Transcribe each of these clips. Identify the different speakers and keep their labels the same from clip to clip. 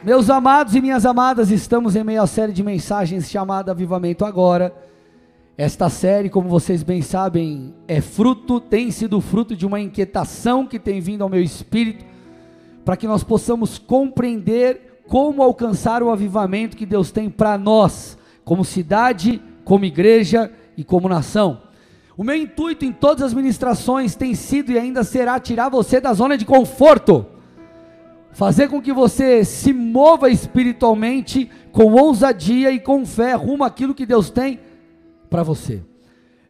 Speaker 1: Meus amados e minhas amadas, estamos em meio à série de mensagens chamada Avivamento Agora. Esta série, como vocês bem sabem, é fruto, tem sido fruto de uma inquietação que tem vindo ao meu espírito, para que nós possamos compreender como alcançar o avivamento que Deus tem para nós, como cidade, como igreja e como nação. O meu intuito em todas as ministrações tem sido e ainda será tirar você da zona de conforto fazer com que você se mova espiritualmente com ousadia e com fé rumo àquilo que Deus tem para você.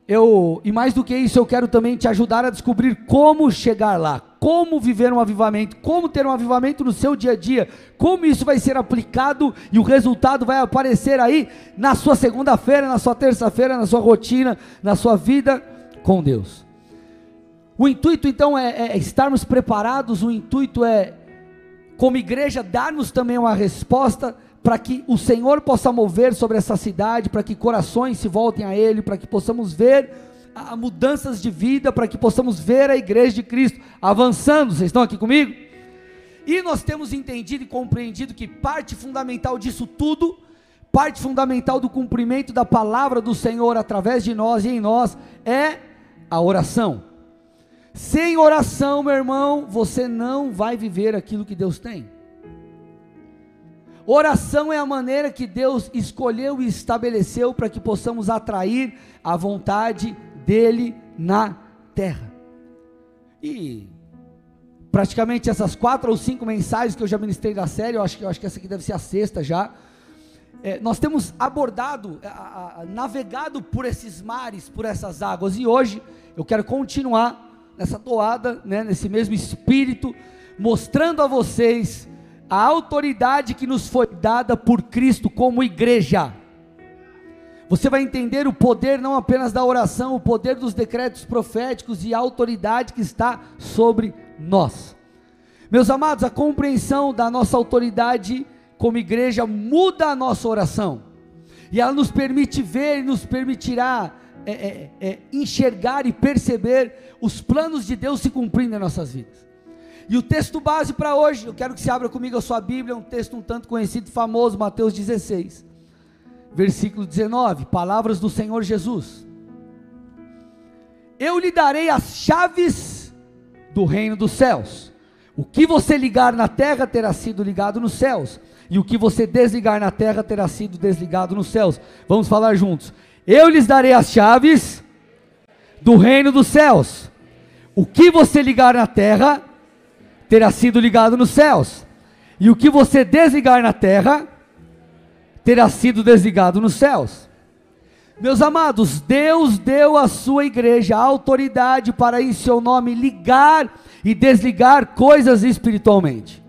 Speaker 1: Eu, e mais do que isso, eu quero também te ajudar a descobrir como chegar lá, como viver um avivamento, como ter um avivamento no seu dia a dia, como isso vai ser aplicado e o resultado vai aparecer aí na sua segunda-feira, na sua terça-feira, na sua rotina, na sua vida com Deus. O intuito então é, é estarmos preparados, o intuito é como igreja, dar-nos também uma resposta para que o Senhor possa mover sobre essa cidade, para que corações se voltem a Ele, para que possamos ver a, mudanças de vida, para que possamos ver a igreja de Cristo avançando. Vocês estão aqui comigo? E nós temos entendido e compreendido que parte fundamental disso tudo, parte fundamental do cumprimento da palavra do Senhor através de nós e em nós, é a oração. Sem oração, meu irmão, você não vai viver aquilo que Deus tem. Oração é a maneira que Deus escolheu e estabeleceu para que possamos atrair a vontade dEle na terra. E praticamente essas quatro ou cinco mensagens que eu já ministrei da série, eu acho que, eu acho que essa aqui deve ser a sexta já. É, nós temos abordado, a, a, navegado por esses mares, por essas águas, e hoje eu quero continuar nessa toada, né, nesse mesmo espírito, mostrando a vocês a autoridade que nos foi dada por Cristo como igreja. Você vai entender o poder não apenas da oração, o poder dos decretos proféticos e a autoridade que está sobre nós. Meus amados, a compreensão da nossa autoridade como igreja muda a nossa oração. E ela nos permite ver e nos permitirá é, é, é, enxergar e perceber os planos de Deus se cumprindo em nossas vidas. E o texto base para hoje, eu quero que você abra comigo a sua Bíblia, um texto um tanto conhecido, famoso, Mateus 16, versículo 19, palavras do Senhor Jesus. Eu lhe darei as chaves do reino dos céus. O que você ligar na terra terá sido ligado nos céus, e o que você desligar na terra terá sido desligado nos céus. Vamos falar juntos. Eu lhes darei as chaves do reino dos céus. O que você ligar na terra terá sido ligado nos céus, e o que você desligar na terra terá sido desligado nos céus. Meus amados, Deus deu à sua igreja autoridade para, em seu nome, ligar e desligar coisas espiritualmente.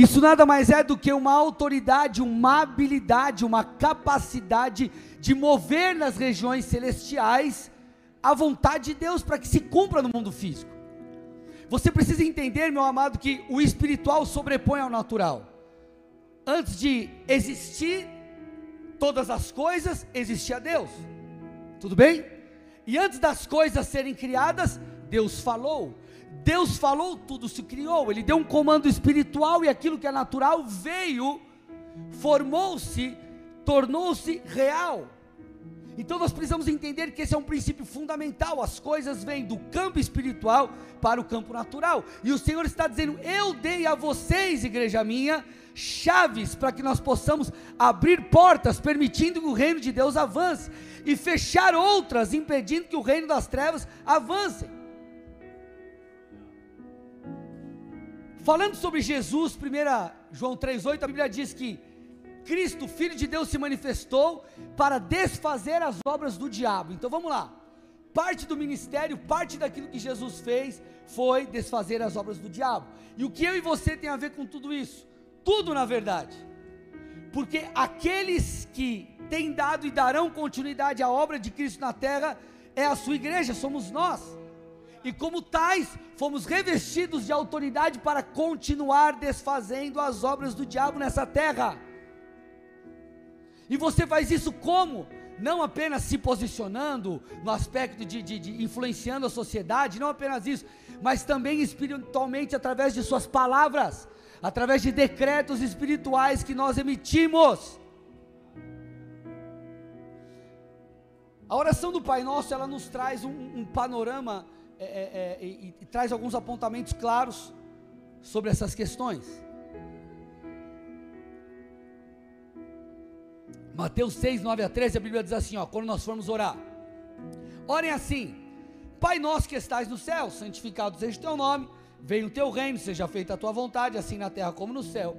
Speaker 1: Isso nada mais é do que uma autoridade, uma habilidade, uma capacidade de mover nas regiões celestiais a vontade de Deus para que se cumpra no mundo físico. Você precisa entender, meu amado, que o espiritual sobrepõe ao natural. Antes de existir todas as coisas, existia Deus. Tudo bem? E antes das coisas serem criadas, Deus falou. Deus falou, tudo se criou. Ele deu um comando espiritual e aquilo que é natural veio, formou-se tornou-se real. Então nós precisamos entender que esse é um princípio fundamental. As coisas vêm do campo espiritual para o campo natural. E o Senhor está dizendo: Eu dei a vocês, igreja minha, chaves para que nós possamos abrir portas, permitindo que o reino de Deus avance, e fechar outras, impedindo que o reino das trevas avance. Falando sobre Jesus, 1 João 3,8, a Bíblia diz que Cristo, Filho de Deus, se manifestou para desfazer as obras do diabo. Então vamos lá. Parte do ministério, parte daquilo que Jesus fez foi desfazer as obras do diabo. E o que eu e você tem a ver com tudo isso? Tudo na verdade. Porque aqueles que têm dado e darão continuidade à obra de Cristo na terra é a sua igreja, somos nós. E como tais, fomos revestidos de autoridade para continuar desfazendo as obras do diabo nessa terra. E você faz isso como? Não apenas se posicionando no aspecto de, de, de, influenciando a sociedade, não apenas isso, mas também espiritualmente através de suas palavras, através de decretos espirituais que nós emitimos. A oração do Pai Nosso, ela nos traz um, um panorama é, é, é, e, e traz alguns apontamentos claros sobre essas questões. Mateus 6, 9 a 13, a Bíblia diz assim: ó, quando nós formos orar, orem assim: Pai nosso que estais no céu, santificado seja o teu nome, venha o teu reino, seja feita a tua vontade, assim na terra como no céu.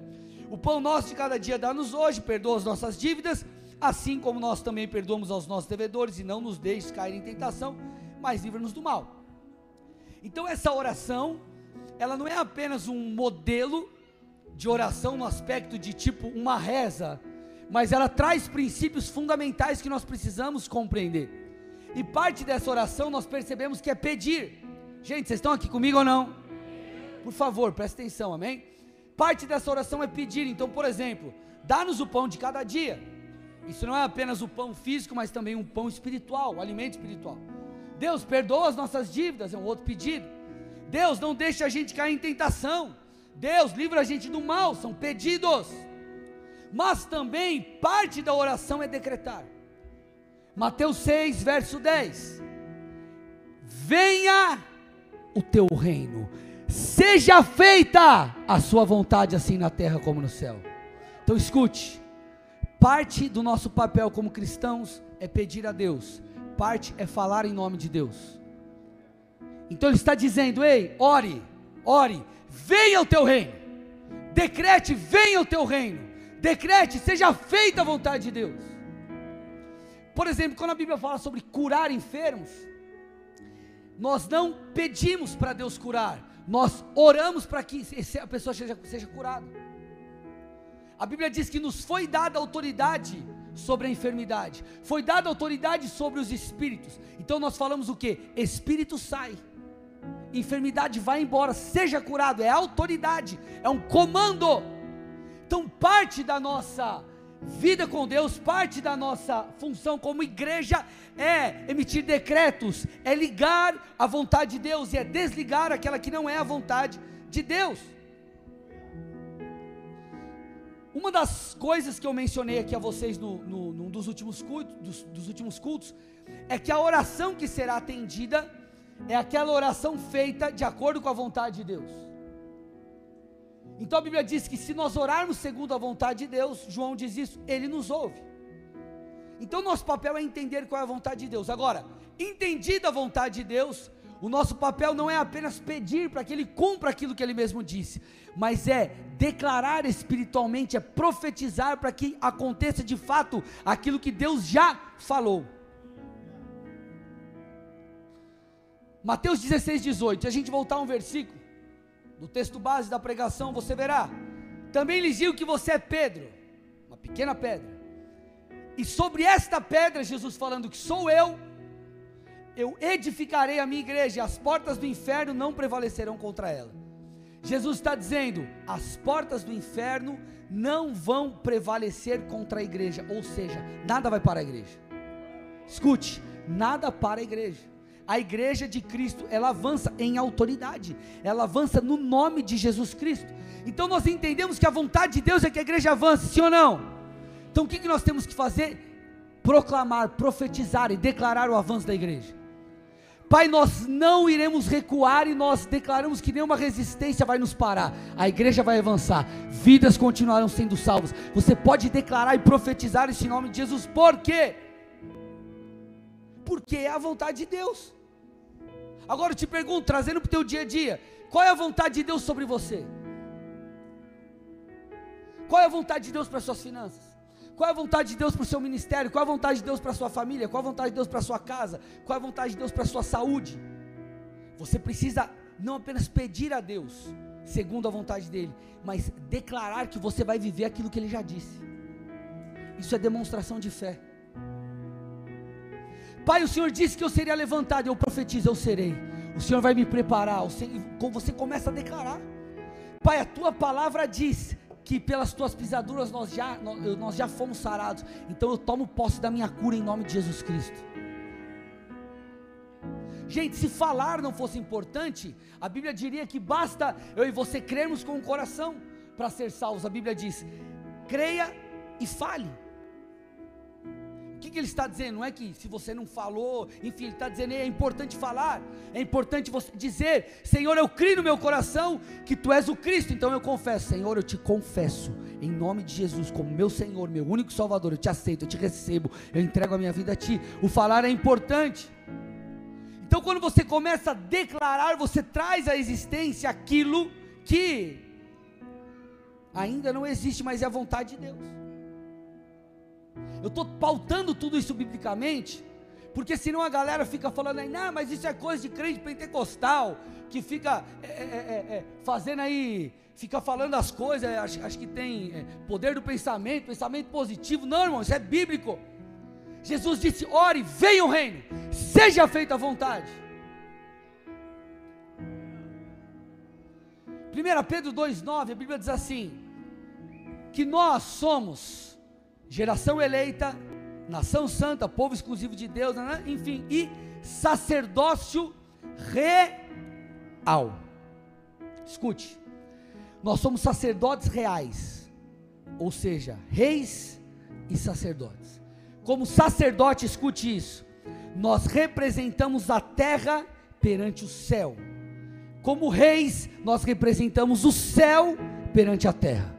Speaker 1: O pão nosso de cada dia dá-nos hoje, perdoa as nossas dívidas assim como nós também perdoamos aos nossos devedores, e não nos deixes cair em tentação, mas livra-nos do mal. Então essa oração, ela não é apenas um modelo de oração no aspecto de tipo uma reza, mas ela traz princípios fundamentais que nós precisamos compreender. E parte dessa oração nós percebemos que é pedir. Gente, vocês estão aqui comigo ou não? Por favor, preste atenção, amém? Parte dessa oração é pedir. Então, por exemplo, dá-nos o pão de cada dia. Isso não é apenas o pão físico, mas também um pão espiritual, um alimento espiritual. Deus perdoa as nossas dívidas, é um outro pedido. Deus não deixa a gente cair em tentação. Deus livra a gente do mal, são pedidos. Mas também parte da oração é decretar. Mateus 6, verso 10. Venha o teu reino, seja feita a sua vontade, assim na terra como no céu. Então escute, Parte do nosso papel como cristãos é pedir a Deus, parte é falar em nome de Deus. Então ele está dizendo: ei, ore, ore, venha o teu reino, decrete, venha o teu reino, decrete, seja feita a vontade de Deus. Por exemplo, quando a Bíblia fala sobre curar enfermos, nós não pedimos para Deus curar, nós oramos para que a pessoa seja, seja curada. A Bíblia diz que nos foi dada autoridade sobre a enfermidade, foi dada autoridade sobre os espíritos. Então nós falamos o que? Espírito sai, enfermidade vai embora, seja curado, é autoridade, é um comando. Então parte da nossa vida com Deus, parte da nossa função como igreja é emitir decretos, é ligar a vontade de Deus e é desligar aquela que não é a vontade de Deus. Uma das coisas que eu mencionei aqui a vocês no, no, num dos últimos, cultos, dos, dos últimos cultos é que a oração que será atendida é aquela oração feita de acordo com a vontade de Deus. Então a Bíblia diz que se nós orarmos segundo a vontade de Deus, João diz isso, ele nos ouve. Então nosso papel é entender qual é a vontade de Deus. Agora, entendida a vontade de Deus, o nosso papel não é apenas pedir para que Ele cumpra aquilo que Ele mesmo disse, mas é declarar espiritualmente, é profetizar para que aconteça de fato aquilo que Deus já falou. Mateus 16, 18. Se a gente voltar um versículo, no texto base da pregação, você verá. Também lhes digo que você é Pedro, uma pequena pedra. E sobre esta pedra, Jesus falando que sou eu, eu edificarei a minha igreja, as portas do inferno não prevalecerão contra ela. Jesus está dizendo: as portas do inferno não vão prevalecer contra a igreja, ou seja, nada vai para a igreja. Escute, nada para a igreja. A igreja de Cristo, ela avança em autoridade, ela avança no nome de Jesus Cristo. Então nós entendemos que a vontade de Deus é que a igreja avance, sim ou não? Então o que nós temos que fazer? Proclamar, profetizar e declarar o avanço da igreja. Pai, nós não iremos recuar e nós declaramos que nenhuma resistência vai nos parar. A igreja vai avançar, vidas continuarão sendo salvas. Você pode declarar e profetizar esse nome de Jesus, por quê? Porque é a vontade de Deus. Agora eu te pergunto, trazendo para o teu dia a dia, qual é a vontade de Deus sobre você? Qual é a vontade de Deus para as suas finanças? Qual é a vontade de Deus para o seu ministério? Qual é a vontade de Deus para a sua família? Qual é a vontade de Deus para a sua casa? Qual é a vontade de Deus para a sua saúde? Você precisa não apenas pedir a Deus, segundo a vontade dEle, mas declarar que você vai viver aquilo que Ele já disse. Isso é demonstração de fé. Pai, o Senhor disse que eu seria levantado, eu profetizo, eu serei. O Senhor vai me preparar. Você começa a declarar. Pai, a tua palavra diz que pelas tuas pisaduras nós já, nós já fomos sarados. Então eu tomo posse da minha cura em nome de Jesus Cristo. Gente, se falar não fosse importante, a Bíblia diria que basta eu e você crermos com o coração para ser salvos. A Bíblia diz: creia e fale. O que, que, ele está dizendo? Não é que se você não falou, enfim, ele está dizendo é importante falar, é importante você dizer: Senhor, eu creio no meu coração que tu és o Cristo, então eu confesso, Senhor, eu te confesso, em nome de Jesus, como meu Senhor, meu único Salvador, eu te aceito, eu te recebo, eu entrego a minha vida a ti. O falar é importante. Então, quando você começa a declarar, você traz à existência aquilo que ainda não existe, mas é a vontade de Deus. Eu estou pautando tudo isso biblicamente, porque senão a galera fica falando aí, não, mas isso é coisa de crente pentecostal, que fica é, é, é, é fazendo aí, fica falando as coisas, acho, acho que tem é, poder do pensamento, pensamento positivo. Não, irmão, isso é bíblico. Jesus disse: ore, venha o reino, seja feita a vontade. 1 Pedro 2,9, a Bíblia diz assim: que nós somos geração eleita, nação santa, povo exclusivo de Deus, né? enfim, e sacerdócio real. Escute, nós somos sacerdotes reais, ou seja, reis e sacerdotes. Como sacerdote, escute isso, nós representamos a terra perante o céu. Como reis, nós representamos o céu perante a terra.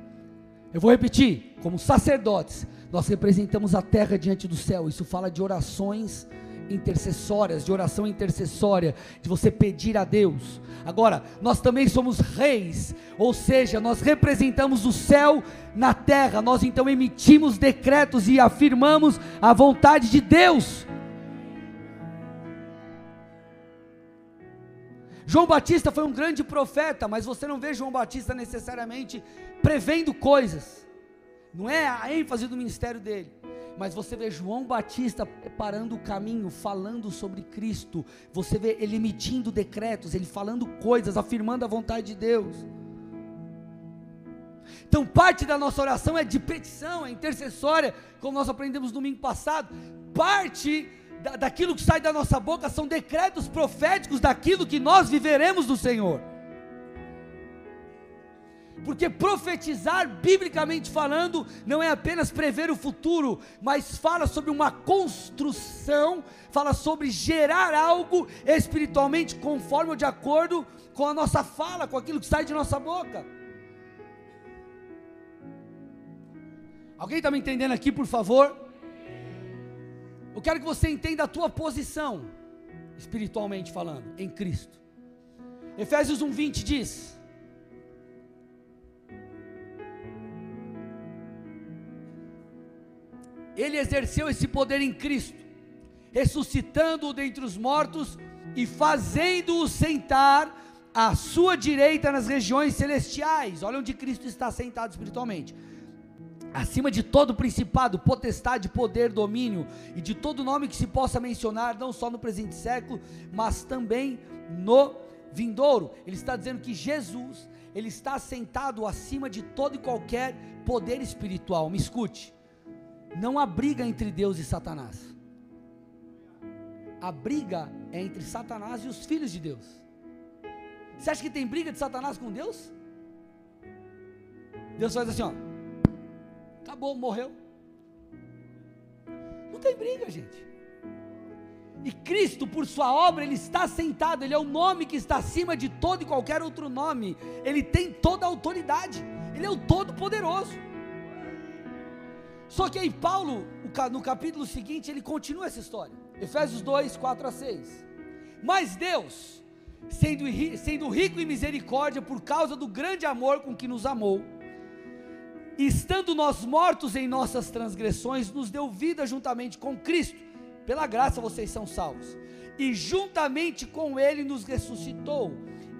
Speaker 1: Eu vou repetir: como sacerdotes, nós representamos a terra diante do céu. Isso fala de orações intercessórias, de oração intercessória, de você pedir a Deus. Agora, nós também somos reis, ou seja, nós representamos o céu na terra. Nós então emitimos decretos e afirmamos a vontade de Deus. João Batista foi um grande profeta, mas você não vê João Batista necessariamente prevendo coisas. Não é a ênfase do ministério dele. Mas você vê João Batista preparando o caminho, falando sobre Cristo. Você vê ele emitindo decretos, ele falando coisas, afirmando a vontade de Deus. Então, parte da nossa oração é de petição, é intercessória, como nós aprendemos no domingo passado. Parte da, daquilo que sai da nossa boca são decretos proféticos daquilo que nós viveremos do Senhor. Porque profetizar, biblicamente falando, não é apenas prever o futuro, mas fala sobre uma construção, fala sobre gerar algo espiritualmente conforme ou de acordo com a nossa fala, com aquilo que sai de nossa boca. Alguém está me entendendo aqui, por favor? Eu quero que você entenda a tua posição, espiritualmente falando, em Cristo. Efésios 1:20 diz: Ele exerceu esse poder em Cristo, ressuscitando-o dentre os mortos e fazendo-o sentar à sua direita nas regiões celestiais. Olha onde Cristo está sentado espiritualmente acima de todo principado, potestade, poder, domínio e de todo nome que se possa mencionar, não só no presente século, mas também no vindouro. Ele está dizendo que Jesus, ele está sentado acima de todo e qualquer poder espiritual. Me escute. Não há briga entre Deus e Satanás. A briga é entre Satanás e os filhos de Deus. Você acha que tem briga de Satanás com Deus? Deus faz assim, ó. Acabou, morreu. Não tem briga, gente. E Cristo, por sua obra, Ele está sentado, Ele é o nome que está acima de todo e qualquer outro nome. Ele tem toda a autoridade, Ele é o Todo-Poderoso. Só que aí, Paulo, no capítulo seguinte, ele continua essa história. Efésios 2, 4 a 6. Mas Deus, sendo, sendo rico em misericórdia, por causa do grande amor com que nos amou, estando nós mortos em nossas transgressões, nos deu vida juntamente com Cristo. Pela graça vocês são salvos. E juntamente com Ele nos ressuscitou,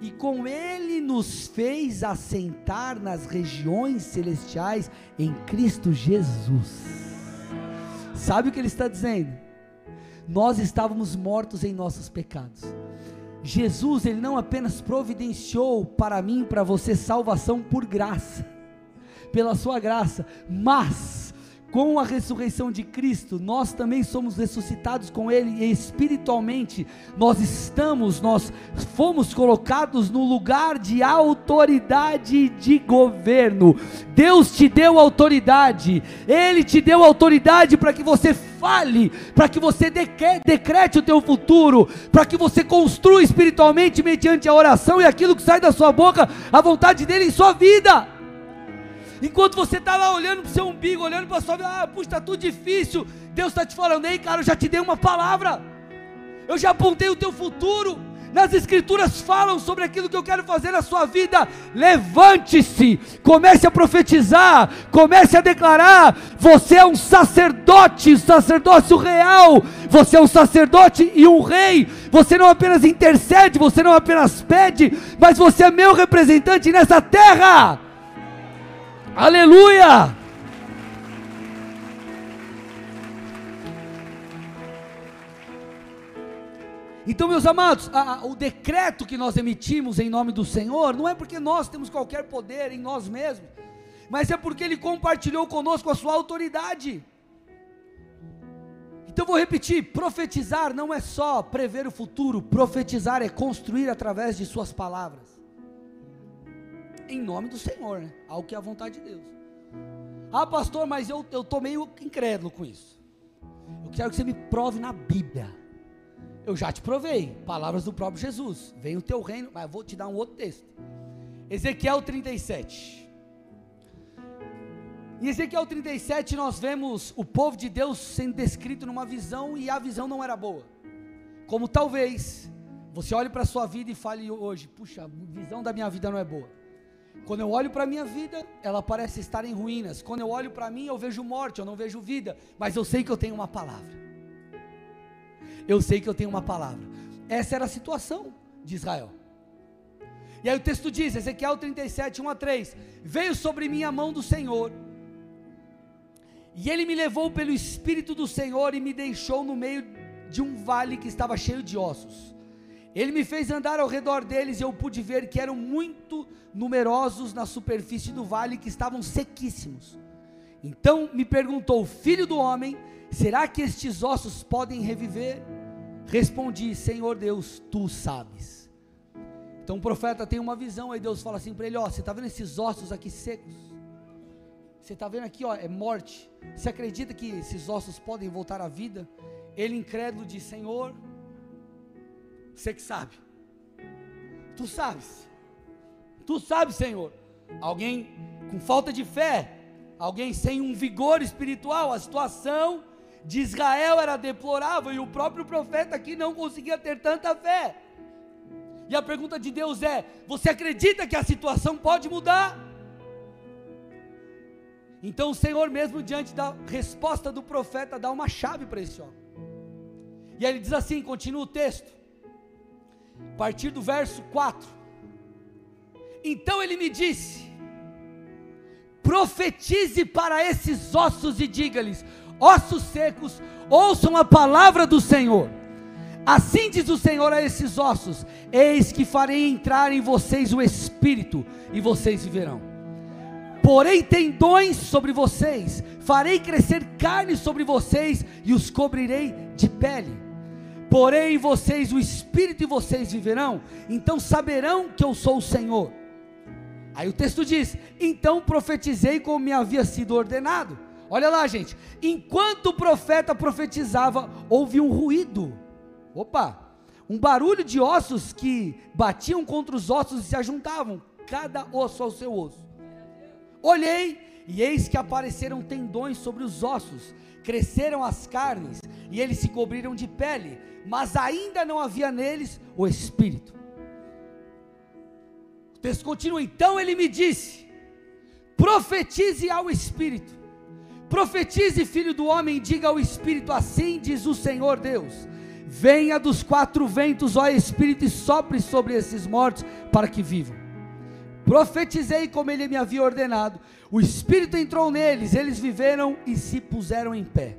Speaker 1: e com Ele nos fez assentar nas regiões celestiais em Cristo Jesus. Sabe o que Ele está dizendo? Nós estávamos mortos em nossos pecados. Jesus, Ele não apenas providenciou para mim para você salvação por graça, pela sua graça, mas com a ressurreição de Cristo, nós também somos ressuscitados com Ele e espiritualmente nós estamos, nós fomos colocados no lugar de autoridade de governo. Deus te deu autoridade, Ele te deu autoridade para que você fale, para que você decrete o teu futuro, para que você construa espiritualmente mediante a oração e aquilo que sai da sua boca, a vontade dele em sua vida. Enquanto você está lá olhando para o seu umbigo, olhando para a sua vida, ah, puxa, está tudo difícil. Deus está te falando, ei, cara, eu já te dei uma palavra. Eu já apontei o teu futuro. Nas escrituras falam sobre aquilo que eu quero fazer na sua vida. Levante-se, comece a profetizar, comece a declarar. Você é um sacerdote, sacerdócio real. Você é um sacerdote e um rei. Você não apenas intercede, você não apenas pede, mas você é meu representante nessa terra. Aleluia! Então, meus amados, a, a, o decreto que nós emitimos em nome do Senhor não é porque nós temos qualquer poder em nós mesmos, mas é porque Ele compartilhou conosco a sua autoridade. Então vou repetir: profetizar não é só prever o futuro, profetizar é construir através de Suas palavras em nome do Senhor, né? Que é a vontade de Deus. Ah, pastor, mas eu estou meio incrédulo com isso. Eu quero que você me prove na Bíblia. Eu já te provei, palavras do próprio Jesus. Vem o teu reino, mas vou te dar um outro texto. Ezequiel 37. Em Ezequiel 37 nós vemos o povo de Deus sendo descrito numa visão e a visão não era boa. Como talvez você olhe para a sua vida e fale hoje, puxa, a visão da minha vida não é boa. Quando eu olho para a minha vida, ela parece estar em ruínas. Quando eu olho para mim, eu vejo morte, eu não vejo vida. Mas eu sei que eu tenho uma palavra. Eu sei que eu tenho uma palavra. Essa era a situação de Israel. E aí o texto diz, Ezequiel 37, 1 a 3: Veio sobre mim a mão do Senhor, e ele me levou pelo Espírito do Senhor e me deixou no meio de um vale que estava cheio de ossos. Ele me fez andar ao redor deles e eu pude ver que eram muito numerosos na superfície do vale que estavam sequíssimos. Então me perguntou: Filho do homem, será que estes ossos podem reviver? Respondi: Senhor Deus, tu sabes. Então o profeta tem uma visão, aí Deus fala assim para ele: Ó, você está vendo esses ossos aqui secos? Você está vendo aqui, ó, é morte. Você acredita que esses ossos podem voltar à vida? Ele incrédulo diz: Senhor, você que sabe. Tu sabes. Tu sabes, Senhor. Alguém com falta de fé, alguém sem um vigor espiritual, a situação de Israel era deplorável e o próprio profeta aqui não conseguia ter tanta fé. E a pergunta de Deus é: você acredita que a situação pode mudar? Então o Senhor, mesmo diante da resposta do profeta, dá uma chave para esse homem. E ele diz assim: continua o texto a partir do verso 4. Então ele me disse: profetize para esses ossos e diga-lhes: ossos secos, ouçam a palavra do Senhor. Assim diz o Senhor a esses ossos: Eis que farei entrar em vocês o espírito, e vocês viverão. Porém tendões sobre vocês, farei crescer carne sobre vocês, e os cobrirei de pele porém vocês, o Espírito e vocês viverão, então saberão que eu sou o Senhor. Aí o texto diz: Então profetizei como me havia sido ordenado. Olha lá, gente. Enquanto o profeta profetizava, houve um ruído. Opa! Um barulho de ossos que batiam contra os ossos e se ajuntavam, cada osso ao seu osso. Olhei, e eis que apareceram tendões sobre os ossos, cresceram as carnes, e eles se cobriram de pele mas ainda não havia neles o Espírito. O texto continua: então ele me disse: profetize ao Espírito, profetize, filho do homem, diga ao Espírito: assim diz o Senhor Deus. Venha dos quatro ventos, ó Espírito, e sopre sobre esses mortos, para que vivam. Profetizei como ele me havia ordenado. O Espírito entrou neles, eles viveram e se puseram em pé.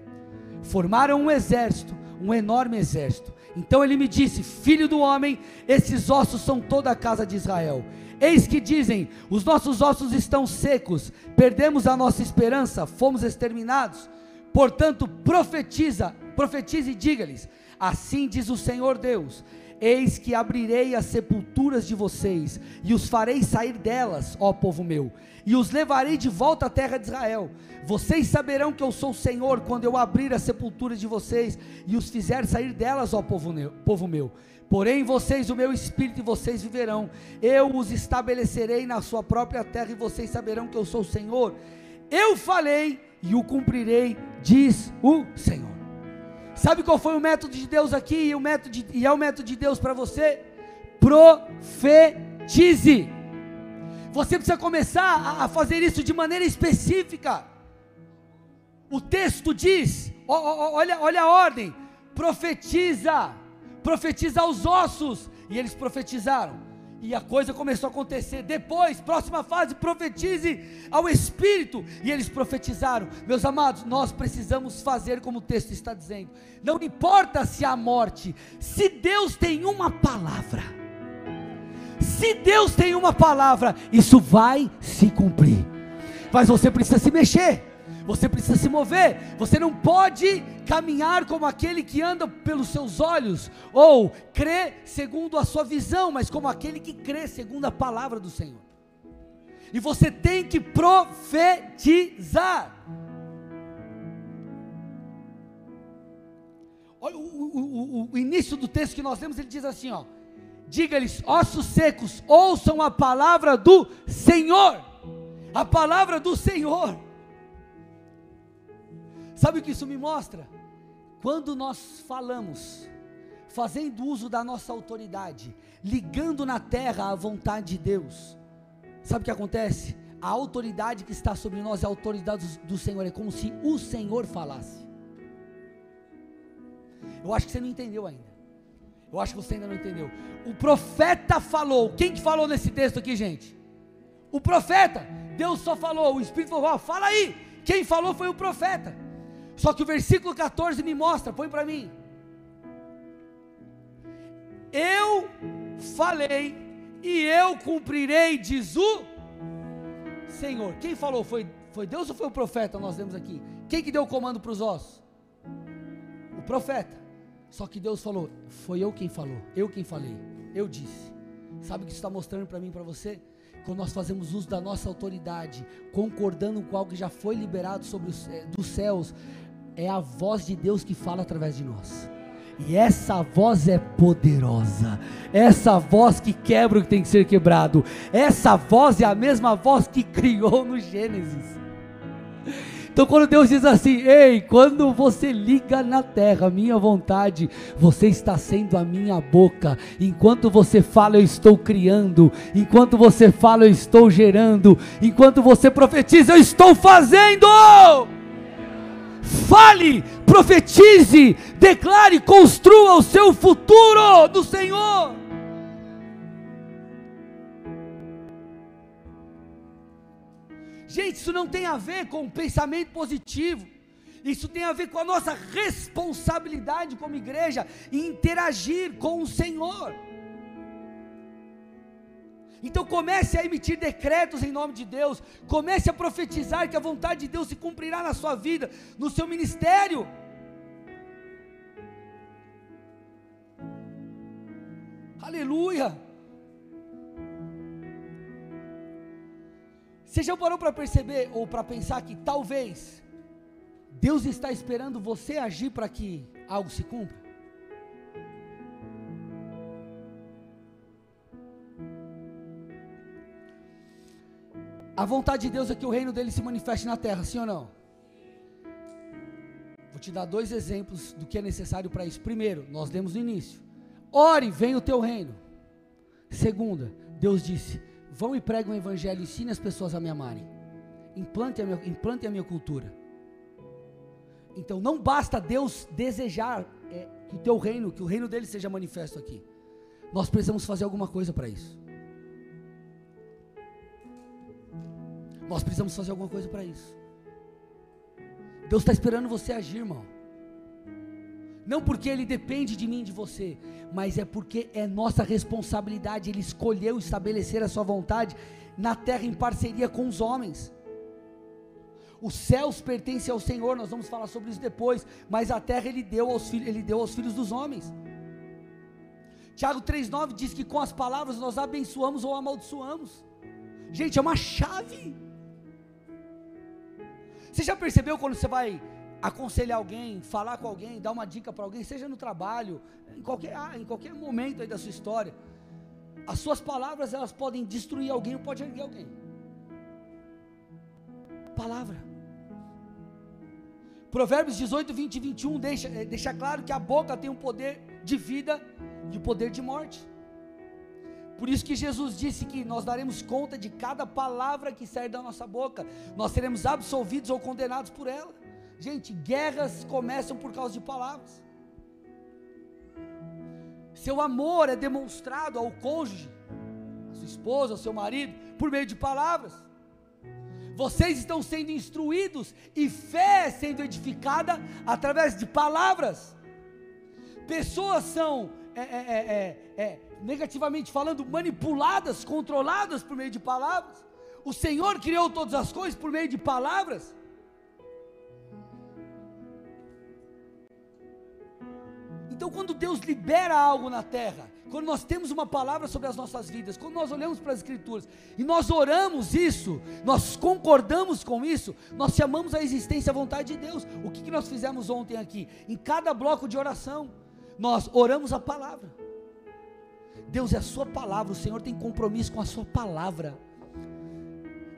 Speaker 1: Formaram um exército um enorme exército. Então ele me disse: Filho do homem, esses ossos são toda a casa de Israel. Eis que dizem: os nossos ossos estão secos, perdemos a nossa esperança, fomos exterminados. Portanto, profetiza, profetize e diga-lhes: Assim diz o Senhor Deus: Eis que abrirei as sepulturas de vocês, e os farei sair delas, ó povo meu, e os levarei de volta à terra de Israel. Vocês saberão que eu sou o Senhor quando eu abrir as sepulturas de vocês e os fizer sair delas, ó povo meu. Povo meu. Porém, vocês, o meu espírito, e vocês viverão. Eu os estabelecerei na sua própria terra, e vocês saberão que eu sou o Senhor. Eu falei e o cumprirei, diz o Senhor. Sabe qual foi o método de Deus aqui e, o método de, e é o método de Deus para você? Profetize. Você precisa começar a fazer isso de maneira específica. O texto diz: olha, olha a ordem, profetiza, profetiza aos ossos, e eles profetizaram. E a coisa começou a acontecer. Depois, próxima fase, profetize ao Espírito. E eles profetizaram. Meus amados, nós precisamos fazer como o texto está dizendo. Não importa se há morte, se Deus tem uma palavra. Se Deus tem uma palavra, isso vai se cumprir. Mas você precisa se mexer. Você precisa se mover. Você não pode caminhar como aquele que anda pelos seus olhos, ou crê segundo a sua visão, mas como aquele que crê segundo a palavra do Senhor. E você tem que profetizar. Olha o, o, o, o início do texto que nós lemos, ele diz assim: ó. Diga-lhes, ossos secos, ouçam a palavra do Senhor. A palavra do Senhor. Sabe o que isso me mostra? Quando nós falamos, fazendo uso da nossa autoridade, ligando na terra a vontade de Deus, sabe o que acontece? A autoridade que está sobre nós é a autoridade do Senhor, é como se o Senhor falasse. Eu acho que você não entendeu ainda. Eu acho que você ainda não entendeu. O profeta falou. Quem que falou nesse texto aqui, gente? O profeta. Deus só falou. O Espírito falou: fala aí. Quem falou foi o profeta. Só que o versículo 14 me mostra, põe para mim. Eu falei e eu cumprirei, diz o Senhor. Quem falou? Foi, foi Deus ou foi o profeta? Nós vemos aqui. Quem que deu o comando para os ossos? O profeta. Só que Deus falou: Foi eu quem falou, eu quem falei, eu disse. Sabe o que isso está mostrando para mim e para você? quando nós fazemos uso da nossa autoridade, concordando com algo que já foi liberado sobre os, é, dos céus, é a voz de Deus que fala através de nós. E essa voz é poderosa. Essa voz que quebra o que tem que ser quebrado. Essa voz é a mesma voz que criou no Gênesis. Então, quando Deus diz assim: Ei, quando você liga na terra, minha vontade, você está sendo a minha boca. Enquanto você fala, eu estou criando. Enquanto você fala, eu estou gerando. Enquanto você profetiza, eu estou fazendo fale, profetize, declare, construa o seu futuro do Senhor. Gente, isso não tem a ver com pensamento positivo. Isso tem a ver com a nossa responsabilidade como igreja em interagir com o Senhor. Então comece a emitir decretos em nome de Deus, comece a profetizar que a vontade de Deus se cumprirá na sua vida, no seu ministério. Aleluia! Você já parou para perceber ou para pensar que talvez Deus está esperando você agir para que algo se cumpra? A vontade de Deus é que o reino dele se manifeste na terra, sim ou não? Vou te dar dois exemplos do que é necessário para isso. Primeiro, nós lemos no início: ore, venha o teu reino. Segunda, Deus disse: vão e preguem o evangelho, ensine as pessoas a me amarem. Implante a minha, implante a minha cultura. Então não basta Deus desejar é, que o teu reino, que o reino dele seja manifesto aqui. Nós precisamos fazer alguma coisa para isso. Nós precisamos fazer alguma coisa para isso. Deus está esperando você agir, irmão. Não porque ele depende de mim e de você, mas é porque é nossa responsabilidade. Ele escolheu estabelecer a sua vontade na terra em parceria com os homens. Os céus pertencem ao Senhor, nós vamos falar sobre isso depois, mas a terra ele deu aos, ele deu aos filhos dos homens. Tiago 3,9 diz que com as palavras nós abençoamos ou amaldiçoamos. Gente, é uma chave. Você já percebeu quando você vai aconselhar alguém, falar com alguém, dar uma dica para alguém, seja no trabalho, em qualquer, ah, em qualquer momento aí da sua história, as suas palavras elas podem destruir alguém ou pode erguer alguém. Palavra. Provérbios 18, 20 e 21 deixa, eh, deixa claro que a boca tem um poder de vida e o poder de morte. Por isso que Jesus disse que nós daremos conta de cada palavra que sair da nossa boca, nós seremos absolvidos ou condenados por ela. Gente, guerras começam por causa de palavras. Seu amor é demonstrado ao cônjuge, à sua esposa, ao seu marido, por meio de palavras. Vocês estão sendo instruídos e fé sendo edificada através de palavras. Pessoas são, é, é, é, negativamente falando, manipuladas, controladas por meio de palavras. O Senhor criou todas as coisas por meio de palavras. Então, quando Deus libera algo na terra, quando nós temos uma palavra sobre as nossas vidas, quando nós olhamos para as Escrituras e nós oramos isso, nós concordamos com isso, nós chamamos a existência a vontade de Deus. O que, que nós fizemos ontem aqui? Em cada bloco de oração, nós oramos a palavra. Deus é a Sua palavra, o Senhor tem compromisso com a Sua palavra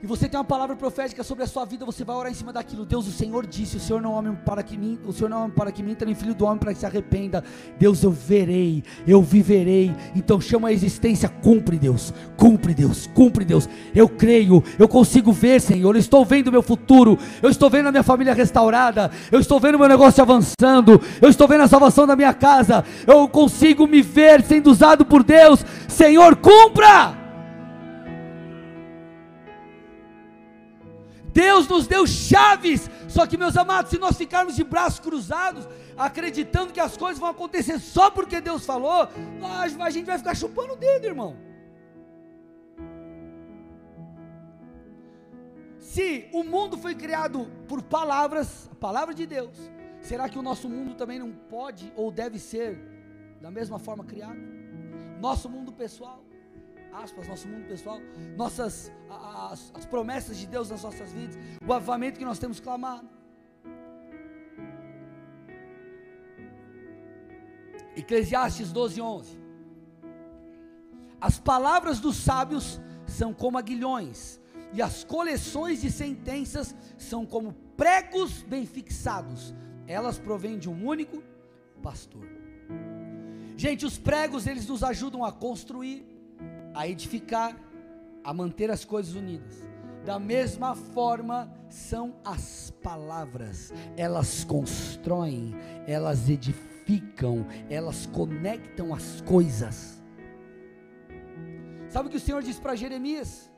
Speaker 1: e você tem uma palavra profética sobre a sua vida, você vai orar em cima daquilo. Deus, o Senhor disse: O Senhor não é homem para que mim, o Senhor não é homem para que minta, nem filho do homem para que se arrependa. Deus, eu verei, eu viverei. Então chama a existência, cumpre Deus, cumpre Deus, cumpre Deus. Eu creio, eu consigo ver, Senhor. Eu estou vendo o meu futuro, eu estou vendo a minha família restaurada, eu estou vendo o meu negócio avançando, eu estou vendo a salvação da minha casa. Eu consigo me ver sendo usado por Deus. Senhor, cumpra! Deus nos deu chaves. Só que, meus amados, se nós ficarmos de braços cruzados, acreditando que as coisas vão acontecer só porque Deus falou, nós, a gente vai ficar chupando o dedo, irmão. Se o mundo foi criado por palavras, a palavra de Deus, será que o nosso mundo também não pode ou deve ser da mesma forma criado? Nosso mundo pessoal aspas, nosso mundo pessoal, nossas as, as promessas de Deus nas nossas vidas, o avivamento que nós temos clamado. Eclesiastes 12, 11. As palavras dos sábios são como aguilhões, e as coleções de sentenças são como pregos bem fixados. Elas provêm de um único pastor. Gente, os pregos eles nos ajudam a construir, a edificar, a manter as coisas unidas. Da mesma forma são as palavras, elas constroem, elas edificam, elas conectam as coisas. Sabe o que o Senhor disse para Jeremias?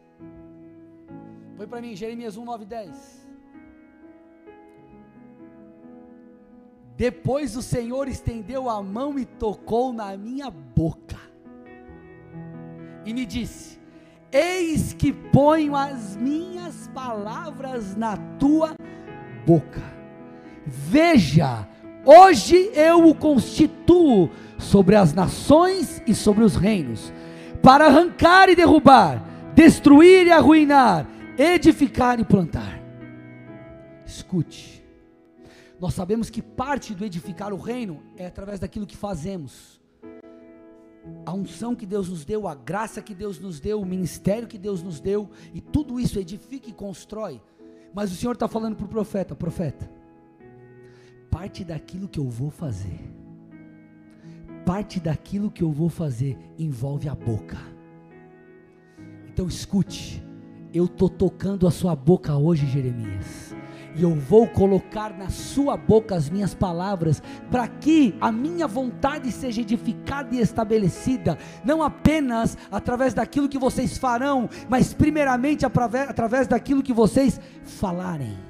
Speaker 1: Foi para mim, Jeremias 1, 9 10. Depois o Senhor estendeu a mão e tocou na minha boca e me disse: Eis que ponho as minhas palavras na tua boca. Veja, hoje eu o constituo sobre as nações e sobre os reinos, para arrancar e derrubar, destruir e arruinar, edificar e plantar. Escute, nós sabemos que parte do edificar o reino é através daquilo que fazemos a unção que Deus nos deu, a graça que Deus nos deu, o ministério que Deus nos deu, e tudo isso edifica e constrói. Mas o Senhor está falando para o profeta: profeta, parte daquilo que eu vou fazer, parte daquilo que eu vou fazer envolve a boca. Então escute, eu estou tocando a sua boca hoje, Jeremias e eu vou colocar na sua boca as minhas palavras, para que a minha vontade seja edificada e estabelecida, não apenas através daquilo que vocês farão, mas primeiramente através, através daquilo que vocês falarem.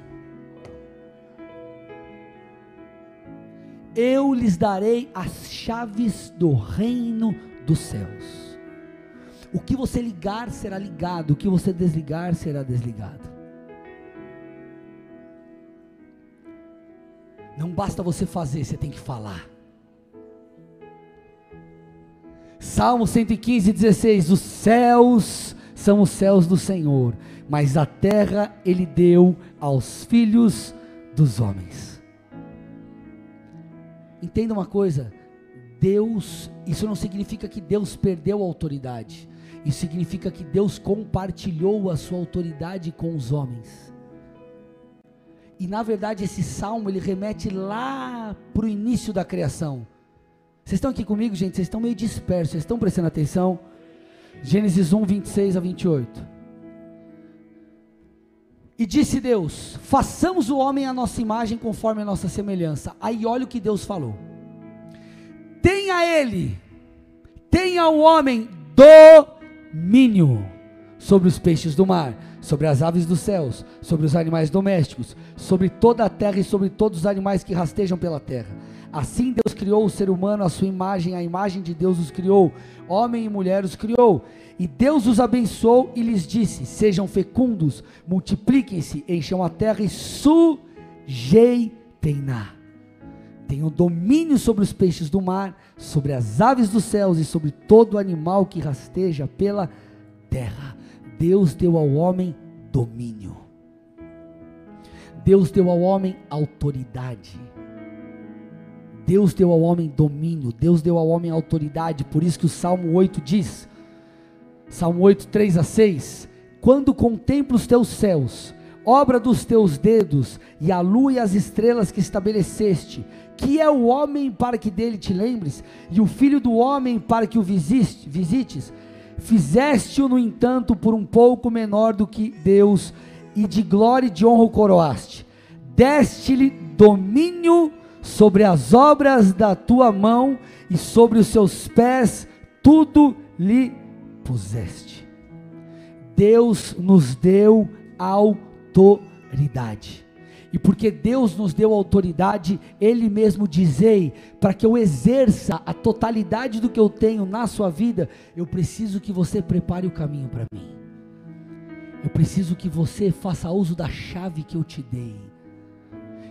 Speaker 1: eu lhes darei as chaves do reino dos céus. O que você ligar será ligado, o que você desligar será desligado. Não basta você fazer, você tem que falar. Salmo 115, 16: Os céus são os céus do Senhor, mas a terra ele deu aos filhos dos homens. Entenda uma coisa: Deus, isso não significa que Deus perdeu a autoridade, isso significa que Deus compartilhou a sua autoridade com os homens. E na verdade esse salmo ele remete lá para o início da criação. Vocês estão aqui comigo, gente? Vocês estão meio dispersos, vocês estão prestando atenção? Gênesis 1, 26 a 28. E disse Deus: façamos o homem à nossa imagem conforme a nossa semelhança. Aí olha o que Deus falou: tenha ele, tenha o homem domínio sobre os peixes do mar, sobre as aves dos céus, sobre os animais domésticos, sobre toda a terra e sobre todos os animais que rastejam pela terra. Assim Deus criou o ser humano à sua imagem, a imagem de Deus os criou, homem e mulher os criou. E Deus os abençoou e lhes disse: Sejam fecundos, multipliquem-se, encham a terra e sujeitem-na. Tenham domínio sobre os peixes do mar, sobre as aves dos céus e sobre todo animal que rasteja pela terra. Deus deu ao homem domínio. Deus deu ao homem autoridade. Deus deu ao homem domínio, Deus deu ao homem autoridade, por isso que o Salmo 8 diz: Salmo 8, 3 a 6: Quando contemplo os teus céus, obra dos teus dedos, e a lua e as estrelas que estabeleceste, que é o homem para que dele te lembres, e o filho do homem para que o visiste, visites, fizeste-o, no entanto, por um pouco menor do que Deus, e de glória e de honra o coroaste, deste-lhe domínio sobre as obras da tua mão, e sobre os seus pés tudo lhe puseste. Deus nos deu autoridade. E porque Deus nos deu autoridade, Ele mesmo dizei, para que eu exerça a totalidade do que eu tenho na sua vida, eu preciso que você prepare o caminho para mim. Eu preciso que você faça uso da chave que eu te dei.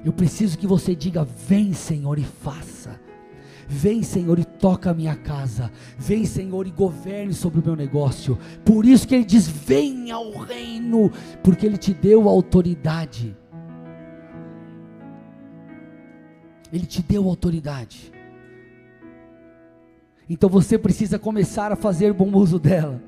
Speaker 1: Eu preciso que você diga: Vem, Senhor, e faça. Vem, Senhor, e toca a minha casa. Vem, Senhor, e governe sobre o meu negócio. Por isso que ele diz: Venha ao reino, porque ele te deu autoridade. Ele te deu autoridade. Então você precisa começar a fazer bom uso dela.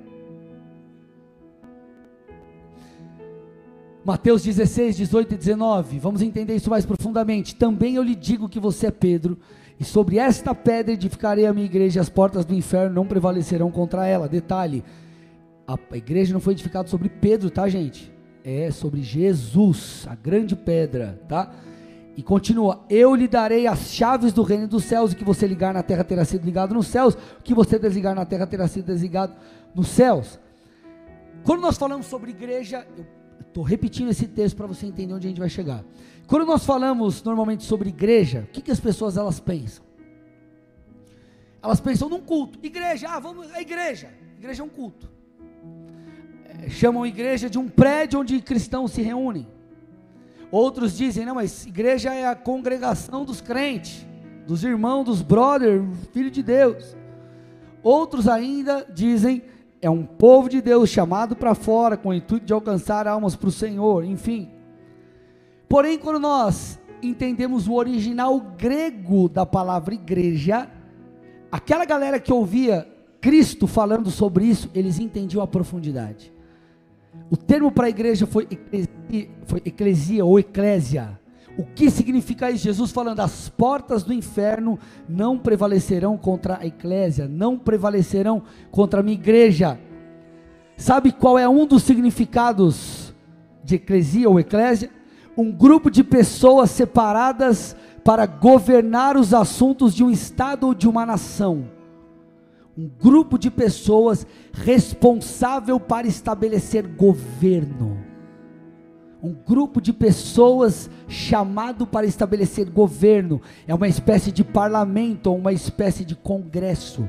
Speaker 1: Mateus 16, 18 e 19. Vamos entender isso mais profundamente. Também eu lhe digo que você é Pedro, e sobre esta pedra edificarei a minha igreja, e as portas do inferno não prevalecerão contra ela. Detalhe: a igreja não foi edificada sobre Pedro, tá, gente? É sobre Jesus, a grande pedra, tá? E continua: Eu lhe darei as chaves do reino dos céus, e que você ligar na terra terá sido ligado nos céus, o que você desligar na terra terá sido desligado nos céus. Quando nós falamos sobre igreja, estou repetindo esse texto para você entender onde a gente vai chegar. Quando nós falamos normalmente sobre igreja, o que, que as pessoas elas pensam? Elas pensam num culto. Igreja, ah, vamos, a igreja. Igreja é um culto. É, chamam igreja de um prédio onde cristãos se reúnem. Outros dizem, não, mas igreja é a congregação dos crentes, dos irmãos, dos brothers, filho de Deus. Outros ainda dizem, é um povo de Deus chamado para fora com o intuito de alcançar almas para o Senhor, enfim. Porém, quando nós entendemos o original grego da palavra igreja, aquela galera que ouvia Cristo falando sobre isso, eles entendiam a profundidade. O termo para a igreja foi eclesia, foi eclesia ou eclésia. O que significa isso? Jesus falando: as portas do inferno não prevalecerão contra a eclésia, não prevalecerão contra a minha igreja. Sabe qual é um dos significados de eclesia ou eclésia? um grupo de pessoas separadas para governar os assuntos de um estado ou de uma nação. Um grupo de pessoas responsável para estabelecer governo. um grupo de pessoas chamado para estabelecer governo, é uma espécie de parlamento ou uma espécie de congresso.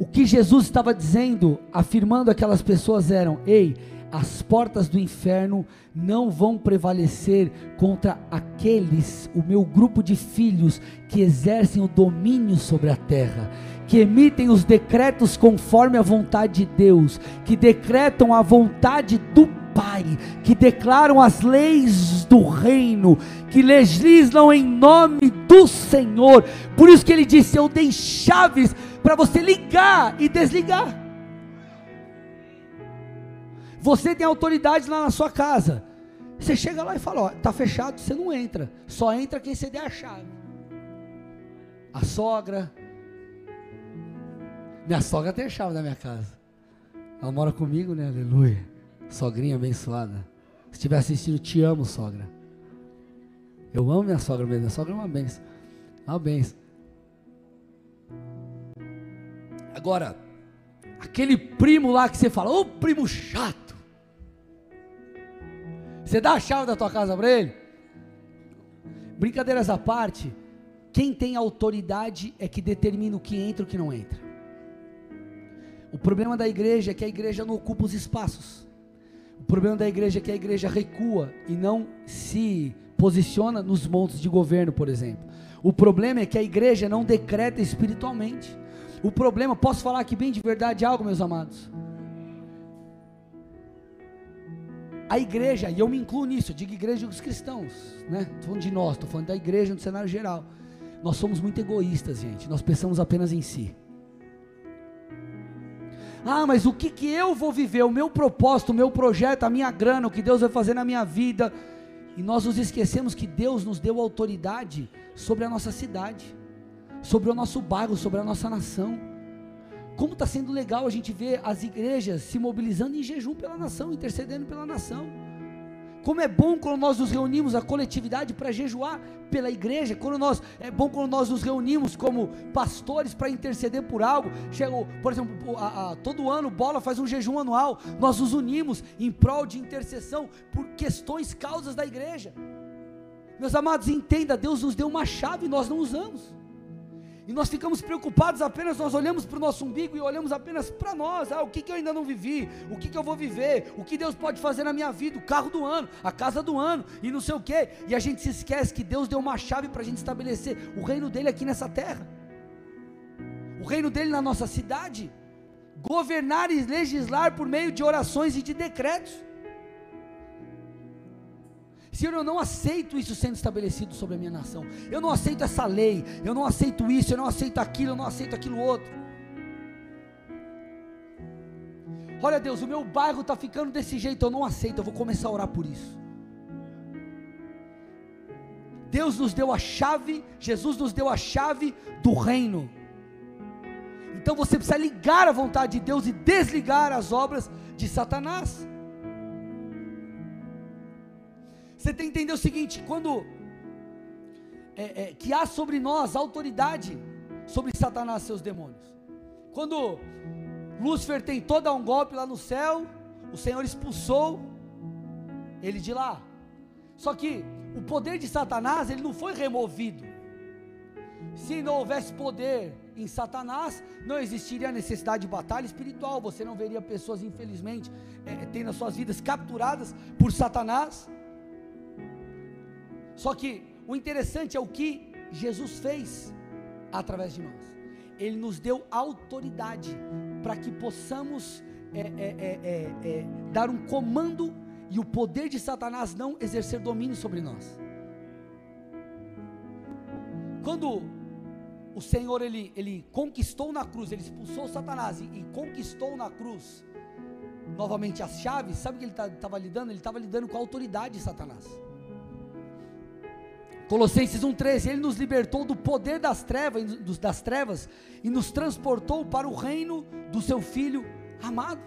Speaker 1: O que Jesus estava dizendo, afirmando aquelas pessoas eram: ei, as portas do inferno não vão prevalecer contra aqueles, o meu grupo de filhos, que exercem o domínio sobre a terra, que emitem os decretos conforme a vontade de Deus, que decretam a vontade do Pai, que declaram as leis do reino, que legislam em nome do Senhor. Por isso que ele disse: Eu dei chaves para você ligar e desligar. Você tem autoridade lá na sua casa. Você chega lá e fala: Ó, tá fechado, você não entra. Só entra quem você der a chave. A sogra. Minha sogra tem chave da minha casa. Ela mora comigo, né? Aleluia. Sogrinha abençoada. Se estiver assistindo, te amo, sogra. Eu amo minha sogra mesmo. Minha sogra é uma benção. Uma benção. Agora, aquele primo lá que você fala, ô primo chato. Você dá a chave da tua casa para ele? Brincadeiras à parte, quem tem autoridade é que determina o que entra e o que não entra. O problema da igreja é que a igreja não ocupa os espaços. O problema da igreja é que a igreja recua e não se posiciona nos montes de governo, por exemplo. O problema é que a igreja não decreta espiritualmente. O problema, posso falar aqui bem de verdade algo, meus amados? a igreja, e eu me incluo nisso, eu digo igreja dos cristãos, né? Estou falando de nós, estou falando da igreja no cenário geral. Nós somos muito egoístas, gente. Nós pensamos apenas em si. Ah, mas o que, que eu vou viver? O meu propósito, o meu projeto, a minha grana, o que Deus vai fazer na minha vida. E nós nos esquecemos que Deus nos deu autoridade sobre a nossa cidade, sobre o nosso bairro, sobre a nossa nação. Como está sendo legal a gente ver as igrejas se mobilizando em jejum pela nação, intercedendo pela nação. Como é bom quando nós nos reunimos, a coletividade, para jejuar pela igreja. Quando nós, é bom quando nós nos reunimos como pastores para interceder por algo. Chega, por exemplo, a, a, todo ano Bola faz um jejum anual. Nós nos unimos em prol de intercessão por questões, causas da igreja. Meus amados, entenda, Deus nos deu uma chave e nós não usamos. E nós ficamos preocupados apenas, nós olhamos para o nosso umbigo e olhamos apenas para nós. Ah, o que, que eu ainda não vivi? O que, que eu vou viver? O que Deus pode fazer na minha vida? O carro do ano, a casa do ano e não sei o que. E a gente se esquece que Deus deu uma chave para a gente estabelecer o reino dele aqui nessa terra. O reino dele na nossa cidade. Governar e legislar por meio de orações e de decretos. Senhor, eu não aceito isso sendo estabelecido sobre a minha nação. Eu não aceito essa lei. Eu não aceito isso. Eu não aceito aquilo. Eu não aceito aquilo outro. Olha, Deus, o meu bairro está ficando desse jeito. Eu não aceito. Eu vou começar a orar por isso. Deus nos deu a chave. Jesus nos deu a chave do reino. Então você precisa ligar a vontade de Deus e desligar as obras de Satanás. Você tem que entender o seguinte: quando é, é, que há sobre nós autoridade sobre Satanás e seus demônios. Quando Lúcifer tentou dar um golpe lá no céu, o Senhor expulsou ele de lá. Só que o poder de Satanás ele não foi removido. Se não houvesse poder em Satanás, não existiria a necessidade de batalha espiritual. Você não veria pessoas, infelizmente, é, tendo as suas vidas capturadas por Satanás. Só que o interessante é o que Jesus fez através de nós. Ele nos deu autoridade para que possamos é, é, é, é, é dar um comando e o poder de Satanás não exercer domínio sobre nós. Quando o Senhor ele, ele conquistou na cruz, ele expulsou Satanás e, e conquistou na cruz novamente as chaves, sabe o que ele estava tá, lidando? Ele estava lidando com a autoridade de Satanás. Colossenses 1,13, Ele nos libertou do poder das trevas, das trevas e nos transportou para o reino do seu Filho amado.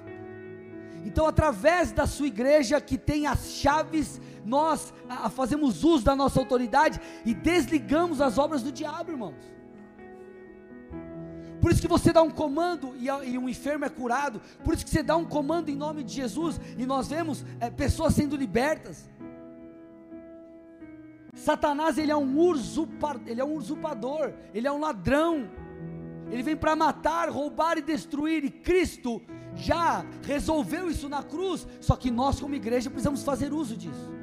Speaker 1: Então, através da sua igreja que tem as chaves, nós a, fazemos uso da nossa autoridade e desligamos as obras do diabo, irmãos. Por isso que você dá um comando e, e um enfermo é curado. Por isso que você dá um comando em nome de Jesus e nós vemos é, pessoas sendo libertas. Satanás ele é um usurpador, ele é um usurpador, ele é um ladrão. Ele vem para matar, roubar e destruir, e Cristo já resolveu isso na cruz, só que nós como igreja precisamos fazer uso disso.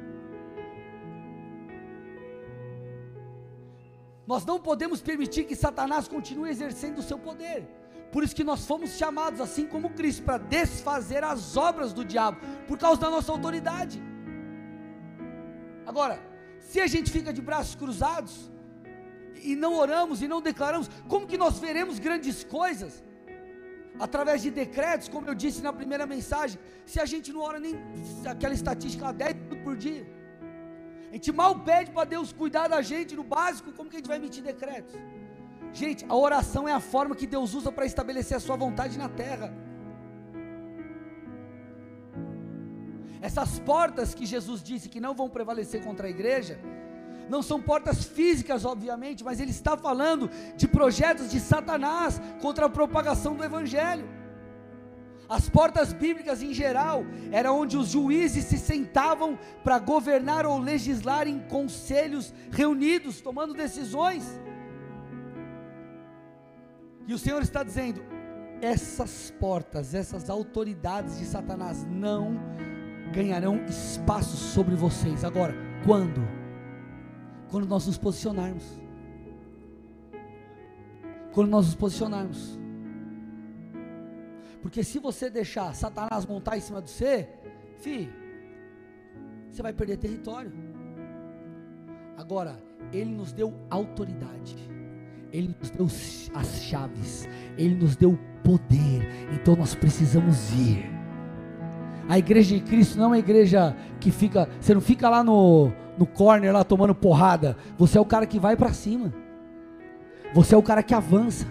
Speaker 1: Nós não podemos permitir que Satanás continue exercendo o seu poder. Por isso que nós fomos chamados, assim como Cristo, para desfazer as obras do diabo, por causa da nossa autoridade. Agora, se a gente fica de braços cruzados, e não oramos e não declaramos, como que nós veremos grandes coisas? Através de decretos, como eu disse na primeira mensagem, se a gente não ora nem aquela estatística lá 10 minutos por dia. A gente mal pede para Deus cuidar da gente no básico, como que a gente vai emitir decretos? Gente, a oração é a forma que Deus usa para estabelecer a sua vontade na terra. Essas portas que Jesus disse que não vão prevalecer contra a igreja, não são portas físicas, obviamente, mas ele está falando de projetos de Satanás contra a propagação do Evangelho. As portas bíblicas em geral era onde os juízes se sentavam para governar ou legislar em conselhos reunidos, tomando decisões. E o Senhor está dizendo: essas portas, essas autoridades de Satanás não ganharão espaço sobre vocês. Agora, quando? Quando nós nos posicionarmos. Quando nós nos posicionarmos. Porque se você deixar Satanás montar em cima de você, fi, você vai perder território. Agora, ele nos deu autoridade. Ele nos deu as chaves, Ele nos deu poder, então nós precisamos ir. A igreja de Cristo não é uma igreja que fica, você não fica lá no, no corner lá tomando porrada, você é o cara que vai para cima, você é o cara que avança.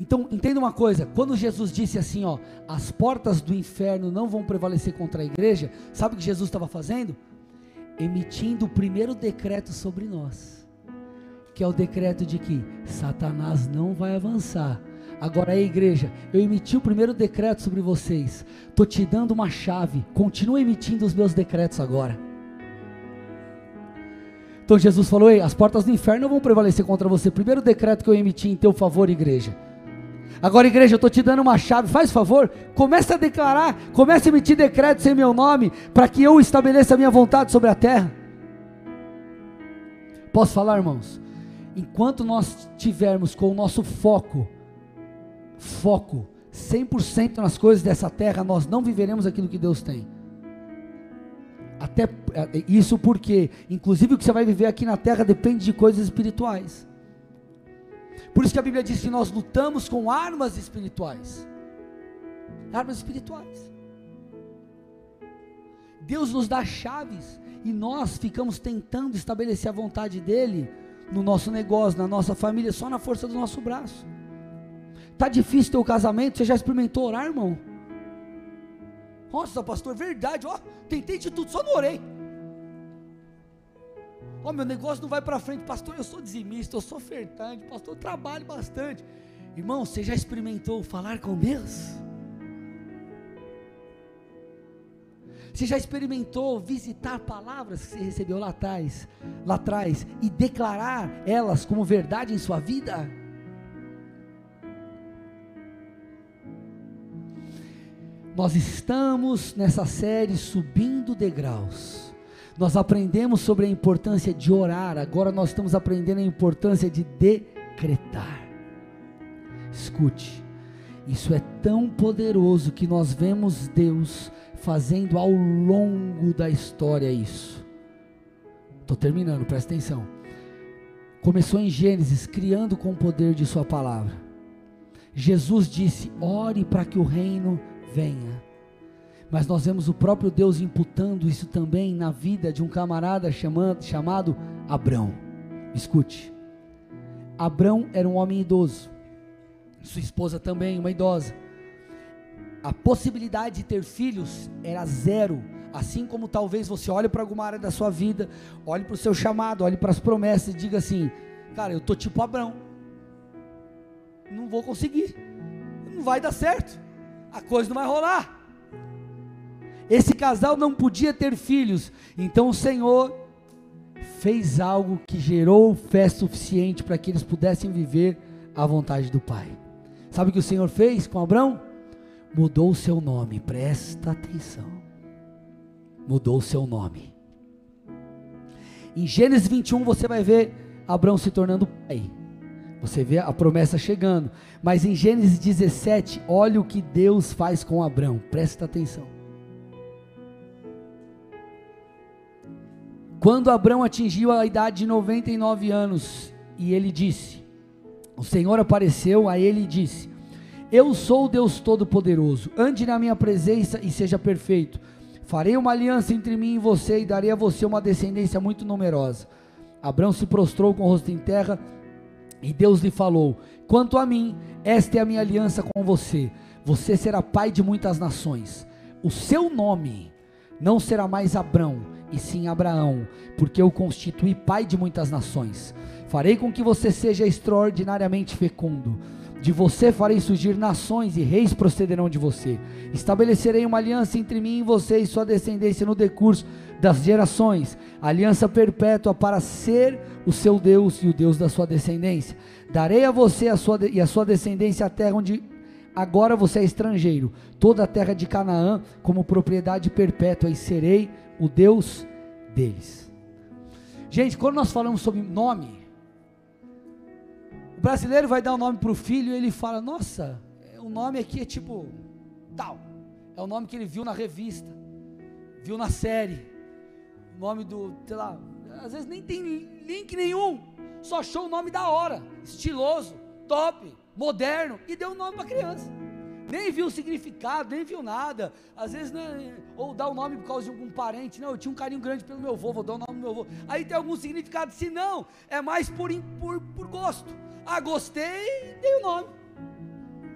Speaker 1: Então, entenda uma coisa: quando Jesus disse assim, ó, as portas do inferno não vão prevalecer contra a igreja, sabe o que Jesus estava fazendo? emitindo o primeiro decreto sobre nós, que é o decreto de que Satanás não vai avançar. Agora aí, igreja, eu emiti o primeiro decreto sobre vocês. Estou te dando uma chave. Continua emitindo os meus decretos agora. Então Jesus falou: Ei, as portas do inferno não vão prevalecer contra você. Primeiro decreto que eu emiti em teu favor, igreja. Agora, igreja, eu estou te dando uma chave, faz favor, comece a declarar, comece a emitir decretos em meu nome, para que eu estabeleça a minha vontade sobre a terra. Posso falar, irmãos? Enquanto nós tivermos com o nosso foco, foco, 100% nas coisas dessa terra, nós não viveremos aquilo que Deus tem. Até é, isso porque, inclusive, o que você vai viver aqui na terra depende de coisas espirituais. Por isso que a Bíblia diz que nós lutamos com armas espirituais. Armas espirituais. Deus nos dá chaves e nós ficamos tentando estabelecer a vontade dele no nosso negócio, na nossa família, só na força do nosso braço. Tá difícil ter o casamento? Você já experimentou orar, irmão? Nossa, pastor, verdade, ó, tentei de tudo, só não orei. Ó, meu negócio não vai para frente, pastor. Eu sou dizimista, eu sou ofertante, pastor. Eu trabalho bastante. Irmão, você já experimentou falar com Deus? Você já experimentou visitar palavras que você recebeu lá atrás, lá atrás e declarar elas como verdade em sua vida? Nós estamos nessa série subindo degraus nós aprendemos sobre a importância de orar, agora nós estamos aprendendo a importância de decretar. Escute, isso é tão poderoso que nós vemos Deus fazendo ao longo da história isso. Estou terminando, presta atenção. Começou em Gênesis, criando com o poder de Sua palavra. Jesus disse: ore para que o reino venha. Mas nós vemos o próprio Deus imputando isso também na vida de um camarada chamado, chamado Abrão. Escute. Abrão era um homem idoso. Sua esposa também, uma idosa. A possibilidade de ter filhos era zero. Assim como talvez você olhe para alguma área da sua vida, olhe para o seu chamado, olhe para as promessas e diga assim: Cara, eu tô tipo Abrão. Não vou conseguir. Não vai dar certo. A coisa não vai rolar. Esse casal não podia ter filhos, então o Senhor fez algo que gerou fé suficiente para que eles pudessem viver a vontade do Pai. Sabe o que o Senhor fez com Abraão? Mudou o seu nome, presta atenção. Mudou o seu nome. Em Gênesis 21 você vai ver Abraão se tornando pai. Você vê a promessa chegando. Mas em Gênesis 17, olha o que Deus faz com Abraão. Presta atenção. Quando Abraão atingiu a idade de 99 anos, e ele disse: O Senhor apareceu a ele e disse: Eu sou o Deus Todo-Poderoso, ande na minha presença e seja perfeito. Farei uma aliança entre mim e você e darei a você uma descendência muito numerosa. Abraão se prostrou com o rosto em terra e Deus lhe falou: Quanto a mim, esta é a minha aliança com você. Você será pai de muitas nações. O seu nome não será mais Abrão, e sim Abraão, porque eu constituí pai de muitas nações. Farei com que você seja extraordinariamente fecundo. De você farei surgir nações e reis procederão de você. Estabelecerei uma aliança entre mim e você e sua descendência no decurso das gerações, aliança perpétua para ser o seu Deus e o Deus da sua descendência. Darei a você a sua, e a sua descendência a terra onde agora você é estrangeiro, toda a terra de Canaã como propriedade perpétua, e serei o Deus deles. Gente, quando nós falamos sobre nome, brasileiro vai dar o um nome para o filho e ele fala: Nossa, o nome aqui é tipo tal, é o nome que ele viu na revista, viu na série. Nome do, sei lá, às vezes nem tem link nenhum, só achou o nome da hora, estiloso, top, moderno, e deu o nome para a criança. Nem viu o significado, nem viu nada. Às vezes, né, ou dá o nome por causa de algum parente. Não, eu tinha um carinho grande pelo meu avô, vou dar o nome do meu avô. Aí tem algum significado. Se não, é mais por, por, por gosto. Ah, gostei, dei o nome.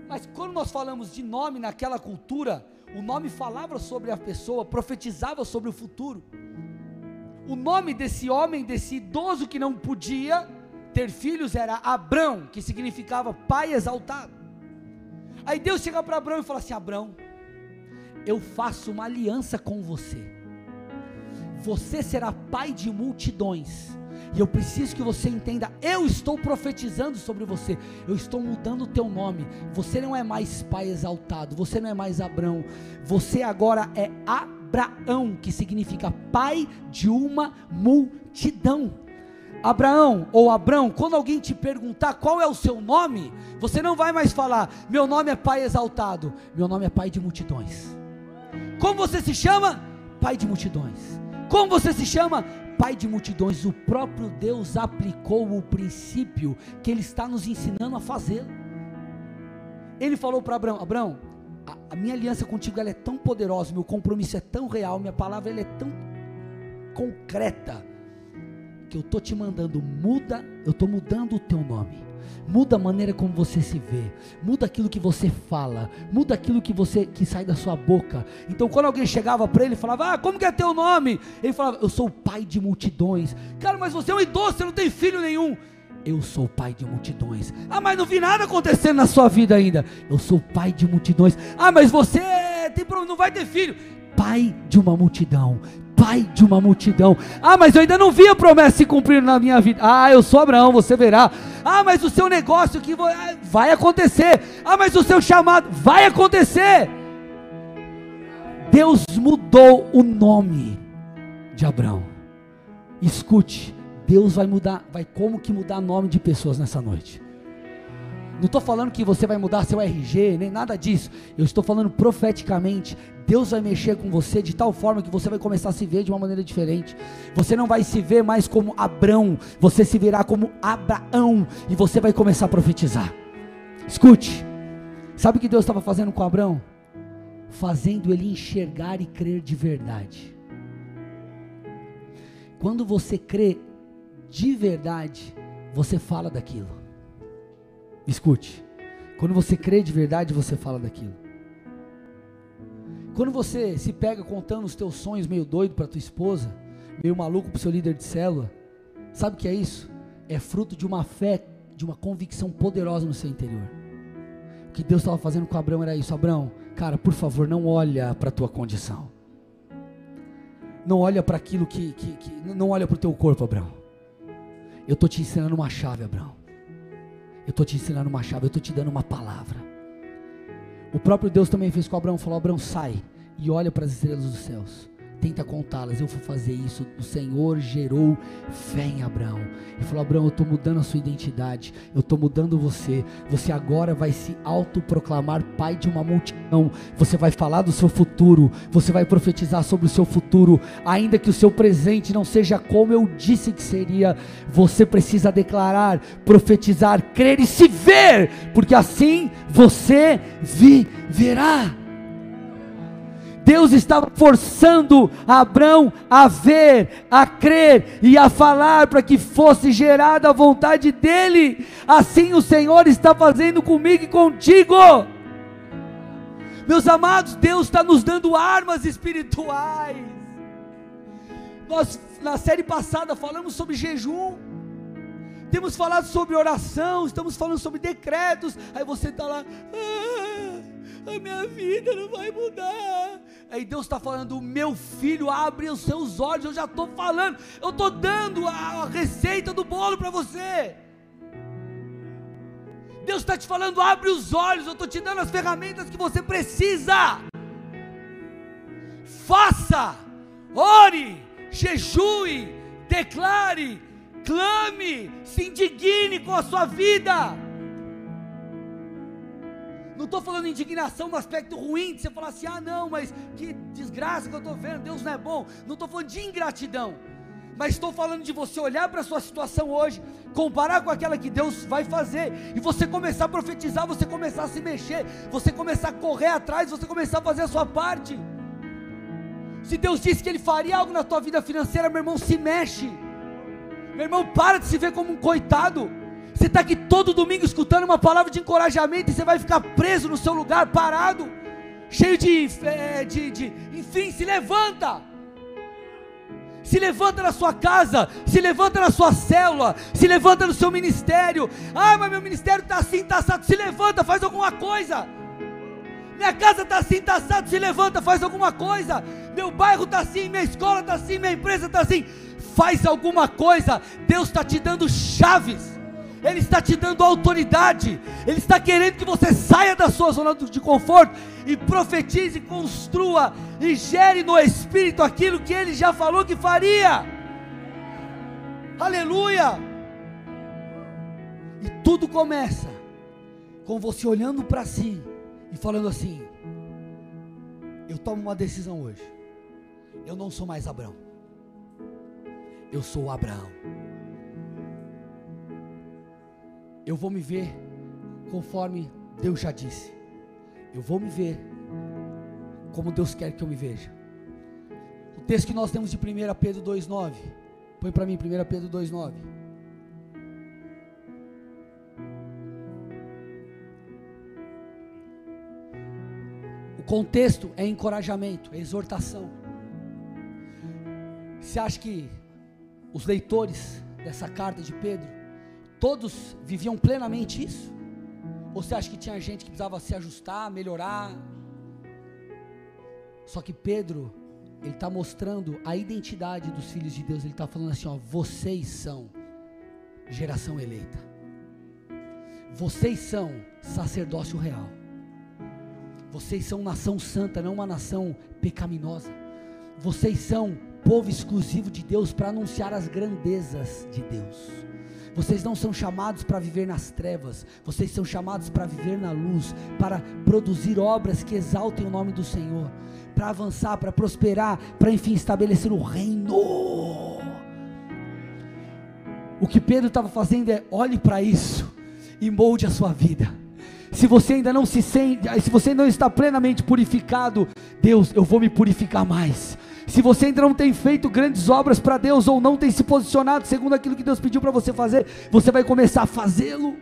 Speaker 1: Mas quando nós falamos de nome naquela cultura, o nome falava sobre a pessoa, profetizava sobre o futuro o nome desse homem, desse idoso que não podia ter filhos, era Abrão, que significava pai exaltado. Aí Deus chega para Abrão e fala assim: Abrão, eu faço uma aliança com você. Você será pai de multidões. E eu preciso que você entenda, eu estou profetizando sobre você. Eu estou mudando o teu nome. Você não é mais pai exaltado, você não é mais Abrão. Você agora é Abraão, que significa pai de uma multidão. Abraão ou Abrão, quando alguém te perguntar qual é o seu nome, você não vai mais falar, meu nome é Pai exaltado, meu nome é Pai de multidões. Como você se chama? Pai de multidões. Como você se chama? Pai de multidões. O próprio Deus aplicou o princípio que Ele está nos ensinando a fazer. Ele falou para Abraão: Abraão, a, a, minha aliança contigo ela é tão poderosa, meu compromisso é tão real, minha palavra ela é tão concreta que eu tô te mandando muda, eu tô mudando o teu nome. Muda a maneira como você se vê, muda aquilo que você fala, muda aquilo que você que sai da sua boca. Então, quando alguém chegava para ele e falava: "Ah, como que é teu nome?" Ele falava: "Eu sou o pai de multidões". Cara, mas você é um idoso, você não tem filho nenhum. Eu sou pai de multidões. Ah, mas não vi nada acontecendo na sua vida ainda. Eu sou pai de multidões. Ah, mas você tem não vai ter filho. Pai de uma multidão. Pai de uma multidão. Ah, mas eu ainda não vi a promessa se cumprir na minha vida. Ah, eu sou Abraão, você verá. Ah, mas o seu negócio que vai acontecer. Ah, mas o seu chamado vai acontecer. Deus mudou o nome de Abraão. Escute, Deus vai mudar, vai como que mudar nome de pessoas nessa noite. Não estou falando que você vai mudar seu RG, nem nada disso. Eu estou falando profeticamente. Deus vai mexer com você de tal forma que você vai começar a se ver de uma maneira diferente. Você não vai se ver mais como Abrão, você se verá como Abraão e você vai começar a profetizar. Escute, sabe o que Deus estava fazendo com Abrão? Fazendo ele enxergar e crer de verdade. Quando você crê de verdade, você fala daquilo. Escute. Quando você crê de verdade, você fala daquilo. Quando você se pega contando os teus sonhos meio doido para tua esposa, meio maluco para o seu líder de célula, sabe o que é isso? É fruto de uma fé, de uma convicção poderosa no seu interior. O que Deus estava fazendo com Abraão era isso, Abraão, cara, por favor, não olha para a tua condição. não olha para aquilo que, que, que, não olha para o teu corpo, Abraão. Eu estou te ensinando uma chave, Abraão. Eu estou te ensinando uma chave, eu estou te dando uma palavra. O próprio Deus também fez com Abraão, falou: Abraão, sai e olha para as estrelas dos céus tenta contá-las. Eu vou fazer isso. O Senhor gerou fé em Abraão. E falou: Abraão, eu estou mudando a sua identidade. Eu estou mudando você. Você agora vai se autoproclamar pai de uma multidão. Você vai falar do seu futuro. Você vai profetizar sobre o seu futuro. Ainda que o seu presente não seja como eu disse que seria, você precisa declarar, profetizar, crer e se ver, porque assim você viverá. Deus estava forçando Abraão a ver, a crer e a falar para que fosse gerada a vontade dele. Assim o Senhor está fazendo comigo e contigo. Meus amados, Deus está nos dando armas espirituais. Nós, na série passada, falamos sobre jejum. Temos falado sobre oração, estamos falando sobre decretos. Aí você está lá. Ah, a minha vida não vai mudar. Aí Deus está falando, meu filho, abre os seus olhos, eu já estou falando, eu estou dando a, receita do bolo para você. Deus está te falando, abre os olhos, eu estou te dando as ferramentas que você precisa. Faça, ore, jejue, declare, clame, se indigne com a sua vida. Não estou falando indignação no aspecto ruim, de você falar assim, ah não, mas que desgraça que eu estou vendo, Deus não é bom. Não estou falando de ingratidão. Mas estou falando de você olhar para a sua situação hoje, comparar com aquela que Deus vai fazer, e você começar a profetizar, você começar a se mexer, você começar a correr atrás, você começar a fazer a sua parte. Se Deus disse que Ele faria algo na tua vida financeira, meu irmão, se mexe. Meu irmão, para de se ver como um coitado. Você está aqui todo domingo escutando uma palavra de encorajamento e você vai ficar preso no seu lugar, parado, cheio de, é, de, de. Enfim, se levanta. Se levanta na sua casa, se levanta na sua célula, se levanta no seu ministério. Ah, mas meu ministério está assim, está assado. Se levanta, faz alguma coisa. Minha casa está assim, está assado. Se levanta, faz alguma coisa. Meu bairro está assim, minha escola está assim, minha empresa está assim. Faz alguma coisa. Deus está te dando chaves. Ele está te dando autoridade, Ele está querendo que você saia da sua zona de conforto e profetize, construa e gere no Espírito aquilo que Ele já falou que faria. Aleluia! E tudo começa com você olhando para si e falando assim: Eu tomo uma decisão hoje. Eu não sou mais Abraão. Eu sou Abraão eu vou me ver conforme Deus já disse. Eu vou me ver como Deus quer que eu me veja. O texto que nós temos de 1 Pedro 2,9. Põe para mim 1 Pedro 2,9. O contexto é encorajamento, é exortação. Você acha que os leitores dessa carta de Pedro Todos viviam plenamente isso? Ou você acha que tinha gente que precisava se ajustar, melhorar? Só que Pedro, ele está mostrando a identidade dos filhos de Deus. Ele está falando assim: ó, vocês são geração eleita. Vocês são sacerdócio real. Vocês são nação santa, não uma nação pecaminosa. Vocês são povo exclusivo de Deus para anunciar as grandezas de Deus. Vocês não são chamados para viver nas trevas, vocês são chamados para viver na luz, para produzir obras que exaltem o nome do Senhor, para avançar, para prosperar, para enfim estabelecer o reino. O que Pedro estava fazendo é: olhe para isso e molde a sua vida. Se você ainda não se sente, se você não está plenamente purificado, Deus, eu vou me purificar mais. Se você ainda não tem feito grandes obras para Deus ou não tem se posicionado segundo aquilo que Deus pediu para você fazer, você vai começar a fazê-lo.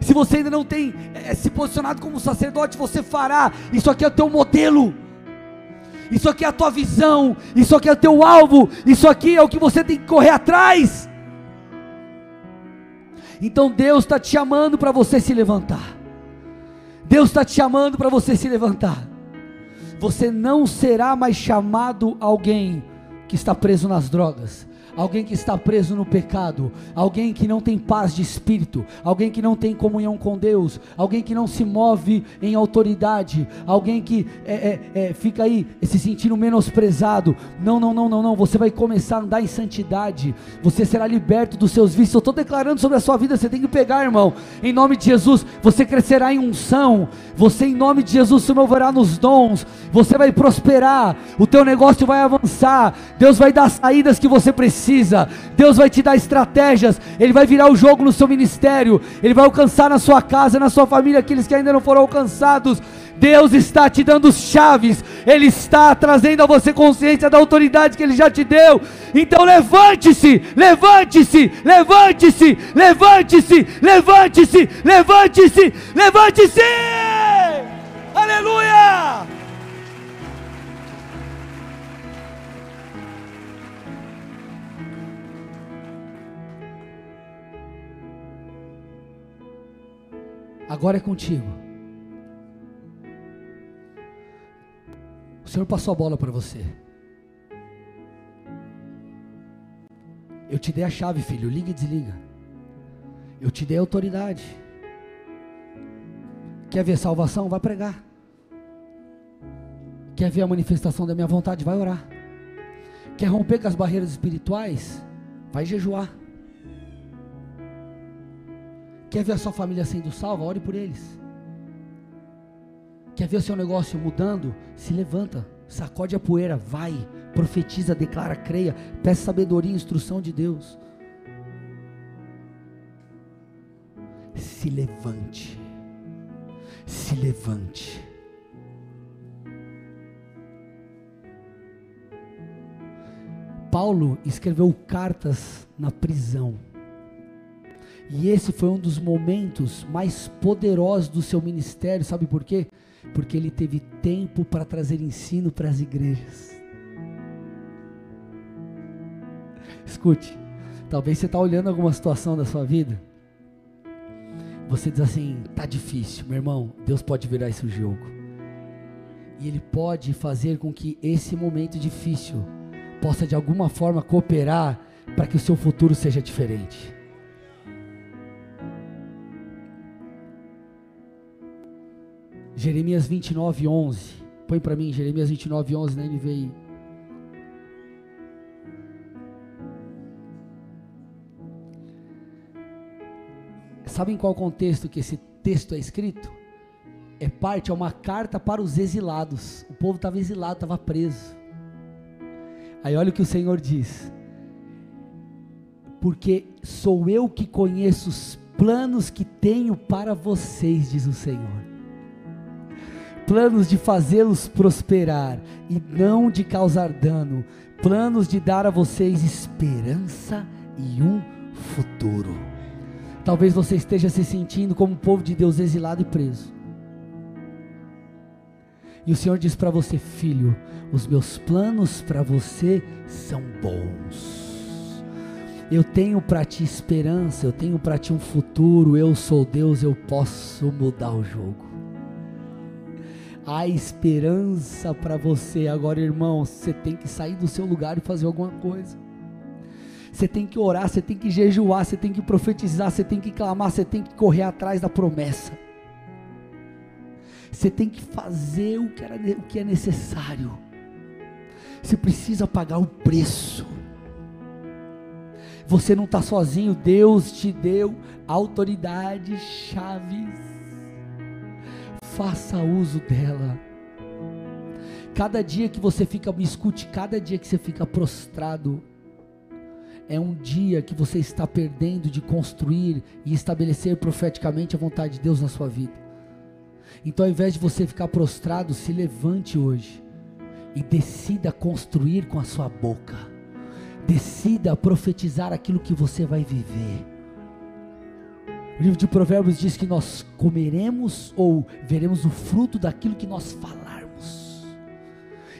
Speaker 1: Se você ainda não tem é, se posicionado como sacerdote, você fará. Isso aqui é o teu modelo. Isso aqui é a tua visão. Isso aqui é o teu alvo. Isso aqui é o que você tem que correr atrás. Então Deus está te chamando para você se levantar. Deus está te chamando para você se levantar você não será mais chamado alguém que está preso nas drogas, alguém que está preso no pecado, alguém que não tem paz de espírito, alguém que não tem comunhão com Deus, alguém que não se move em autoridade, alguém que é, é, é, fica aí se sentindo menosprezado. Não, não, não, não, não. Você vai começar a andar em santidade, você será liberto dos seus vícios. Eu estou declarando sobre a sua vida, você tem que pegar, irmão, em nome de Jesus. Você crescerá em unção, você, em nome de Jesus, se moverá nos dons, você vai prosperar, o teu negócio vai avançar, Deus vai dar saídas que você precisa precisa. Deus vai te dar estratégias, Ele vai virar o jogo no seu ministério, Ele vai alcançar na sua casa, na sua família, aqueles que ainda não foram alcançados. Deus está te dando chaves, Ele está trazendo a você consciência da autoridade que Ele já te deu. Então levante-se, levante-se, levante-se, levante-se, levante-se, levante-se, levante-se. Aleluia! Agora é contigo. O Senhor passou a bola para você. Eu te dei a chave, filho. Liga e desliga. Eu te dei autoridade. Quer ver salvação? Vai pregar. Quer ver a manifestação da minha vontade? Vai orar. Quer romper com as barreiras espirituais? Vai jejuar. Quer ver a sua família sendo salva? Ore por eles. Quer ver o seu negócio mudando? Se levanta, sacode a poeira, vai, profetiza, declara, creia, peça sabedoria e instrução de Deus. Se levante, se levante. Paulo escreveu cartas na prisão. E esse foi um dos momentos mais poderosos do seu ministério, sabe por quê? Porque ele teve tempo para trazer ensino para as igrejas. Escute, talvez você está olhando alguma situação da sua vida, você diz assim: tá difícil, meu irmão. Deus pode virar esse jogo, e Ele pode fazer com que esse momento difícil possa de alguma forma cooperar para que o seu futuro seja diferente. Jeremias 29, 11. Põe para mim Jeremias 29, 11 na NVI. Sabem qual contexto que esse texto é escrito? É parte, é uma carta para os exilados. O povo estava exilado, estava preso. Aí olha o que o Senhor diz: Porque sou eu que conheço os planos que tenho para vocês, diz o Senhor planos de fazê-los prosperar e não de causar dano, planos de dar a vocês esperança e um futuro. Talvez você esteja se sentindo como um povo de Deus exilado e preso. E o Senhor diz para você, filho: os meus planos para você são bons. Eu tenho para ti esperança, eu tenho para ti um futuro. Eu sou Deus, eu posso mudar o jogo. Há esperança para você. Agora, irmão, você tem que sair do seu lugar e fazer alguma coisa. Você tem que orar, você tem que jejuar, você tem que profetizar, você tem que clamar, você tem que correr atrás da promessa. Você tem que fazer o que, era, o que é necessário. Você precisa pagar o preço. Você não está sozinho, Deus te deu autoridade, chaves faça uso dela. Cada dia que você fica, me escute, cada dia que você fica prostrado, é um dia que você está perdendo de construir e estabelecer profeticamente a vontade de Deus na sua vida. Então, ao invés de você ficar prostrado, se levante hoje e decida construir com a sua boca. Decida profetizar aquilo que você vai viver. O livro de Provérbios diz que nós comeremos ou veremos o fruto daquilo que nós falarmos.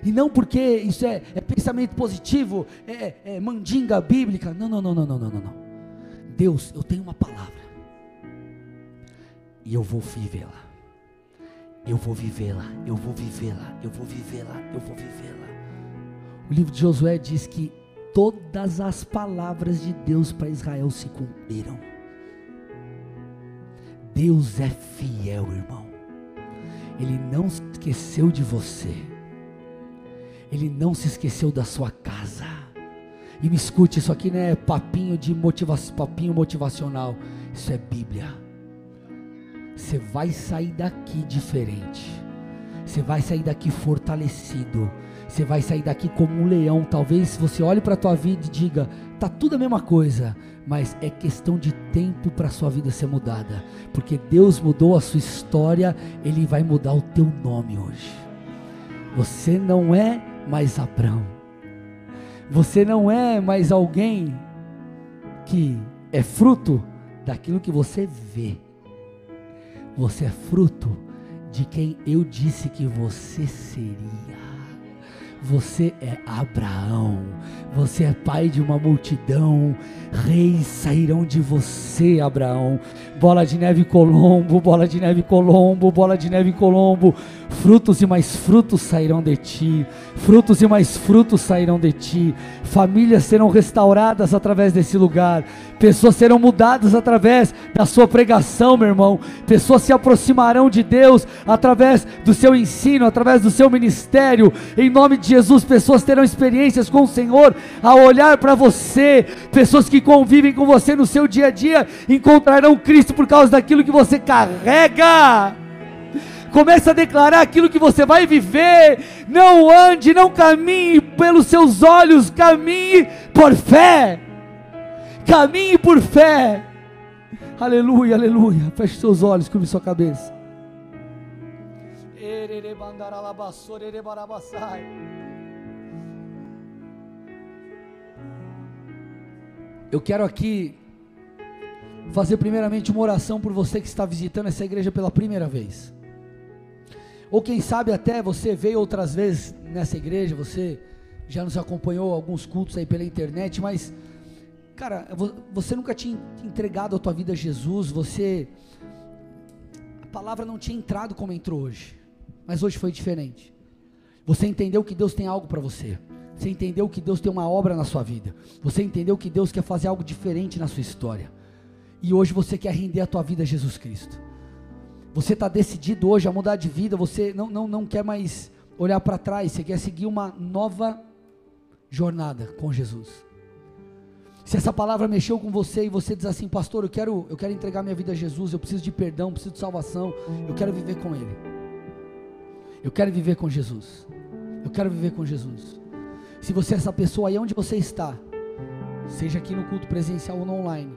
Speaker 1: E não porque isso é, é pensamento positivo, é, é, mandinga bíblica. Não, não, não, não, não, não, não. Deus, eu tenho uma palavra. E eu vou vivê-la. Eu vou vivê-la, eu vou vivê-la, eu vou vivê-la, eu vou vivê-la. O livro de Josué diz que todas as palavras de Deus para Israel se cumpriram. Deus é fiel, irmão. Ele não se esqueceu de você. Ele não se esqueceu da sua casa. E me escute, isso aqui não é papinho de motivação, papinho motivacional. Isso é Bíblia. Você vai sair daqui diferente. Você vai sair daqui fortalecido. Você vai sair daqui como um leão. Talvez você olhe para a tua vida e diga: tá tudo a mesma coisa, mas é questão de tempo para sua vida ser mudada, porque Deus mudou a sua história, Ele vai mudar o teu nome hoje. Você não é mais Abraão, você não é mais alguém que é fruto daquilo que você vê, você é fruto de quem eu disse que você seria. Você é Abraão, você é pai de uma multidão, reis sairão de você, Abraão. Bola de neve Colombo, bola de neve Colombo, bola de neve Colombo. Frutos e mais frutos sairão de ti, frutos e mais frutos sairão de ti. Famílias serão restauradas através desse lugar, pessoas serão mudadas através da sua pregação, meu irmão. Pessoas se aproximarão de Deus através do seu ensino, através do seu ministério. Em nome de Jesus, pessoas terão experiências com o Senhor ao olhar para você, pessoas que convivem com você no seu dia a dia encontrarão Cristo por causa daquilo que você carrega. Comece a declarar aquilo que você vai viver. Não ande, não caminhe pelos seus olhos, caminhe por fé. Caminhe por fé. Aleluia, aleluia. Feche seus olhos, curve sua cabeça. Eu quero aqui fazer primeiramente uma oração por você que está visitando essa igreja pela primeira vez. Ou quem sabe até você veio outras vezes nessa igreja, você já nos acompanhou alguns cultos aí pela internet, mas cara, você nunca tinha entregado a tua vida a Jesus, você a palavra não tinha entrado como entrou hoje. Mas hoje foi diferente. Você entendeu que Deus tem algo para você. Você entendeu que Deus tem uma obra na sua vida. Você entendeu que Deus quer fazer algo diferente na sua história. E hoje você quer render a tua vida a Jesus Cristo. Você está decidido hoje a mudar de vida. Você não, não, não quer mais olhar para trás. Você quer seguir uma nova jornada com Jesus. Se essa palavra mexeu com você e você diz assim, pastor, eu quero, eu quero entregar minha vida a Jesus, eu preciso de perdão, preciso de salvação, eu quero viver com Ele. Eu quero viver com Jesus. Eu quero viver com Jesus. Se você é essa pessoa aí onde você está, seja aqui no culto presencial ou no online,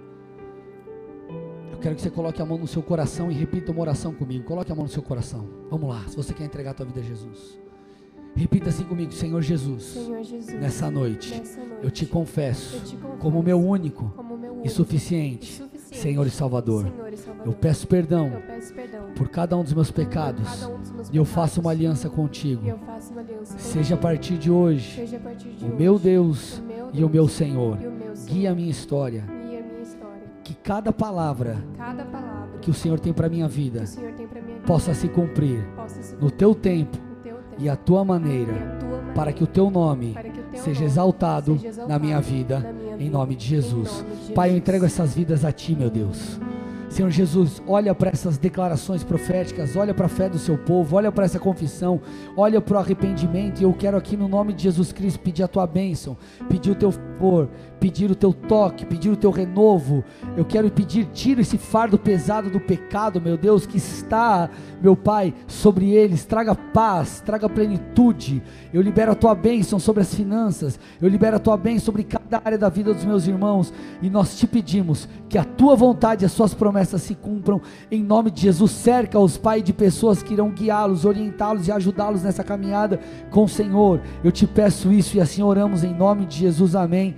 Speaker 1: eu quero que você coloque a mão no seu coração e repita uma oração comigo. Coloque a mão no seu coração. Vamos lá, se você quer entregar a tua vida a Jesus. Repita assim comigo, Senhor Jesus.
Speaker 2: Senhor Jesus
Speaker 1: nessa, noite,
Speaker 2: nessa noite,
Speaker 1: eu te confesso,
Speaker 2: eu te confesso
Speaker 1: como meu único,
Speaker 2: como meu
Speaker 1: e, suficiente,
Speaker 2: e suficiente
Speaker 1: Senhor, e Salvador.
Speaker 2: Senhor e Salvador.
Speaker 1: Eu peço perdão,
Speaker 2: eu peço perdão
Speaker 1: por cada um dos meus pecados.
Speaker 2: um dos meus
Speaker 1: e eu faço uma aliança contigo.
Speaker 2: Uma aliança
Speaker 1: Seja a partir de hoje,
Speaker 2: partir de
Speaker 1: o
Speaker 2: hoje,
Speaker 1: meu Deus
Speaker 2: o meu
Speaker 1: e o meu
Speaker 2: Deus
Speaker 1: Senhor.
Speaker 2: e o meu Senhor.
Speaker 1: Guia a minha história. Cada palavra
Speaker 2: Cada palavra
Speaker 1: que o Senhor tem para minha vida
Speaker 2: minha vida
Speaker 1: possa se cumprir
Speaker 2: possa se
Speaker 1: no teu tempo
Speaker 2: no teu tempo
Speaker 1: e a tua
Speaker 2: e
Speaker 1: maneira,
Speaker 2: a tua maneira,
Speaker 1: para que o teu nome
Speaker 2: o teu
Speaker 1: seja
Speaker 2: nome
Speaker 1: exaltado
Speaker 2: seja exaltado
Speaker 1: na minha vida,
Speaker 2: na minha
Speaker 1: em
Speaker 2: vida.
Speaker 1: nome de
Speaker 2: Em
Speaker 1: Jesus.
Speaker 2: nome de
Speaker 1: Pai, eu
Speaker 2: Jesus.
Speaker 1: entrego essas vidas a Ti, meu Deus. Senhor Jesus, olha para essas declarações proféticas, olha para a fé do seu povo, olha para essa confissão, olha para o arrependimento. E eu quero aqui no nome de Jesus Cristo pedir a tua bênção, pedir o teu favor, pedir o teu toque, pedir o teu renovo. Eu quero pedir, tira esse fardo pesado do pecado, meu Deus, que está, meu Pai, sobre eles. Traga paz, traga plenitude. Eu libero a tua bênção sobre as finanças, eu libero a tua bênção sobre cada área da vida dos meus irmãos. E nós te pedimos que a tua vontade e as suas promessas se cumpram. Em nome de Jesus, cerca os Pai de pessoas que irão guiá-los, orientá-los e ajudá-los nessa caminhada com o Senhor. Eu te peço isso e assim oramos em nome de Jesus. Amém.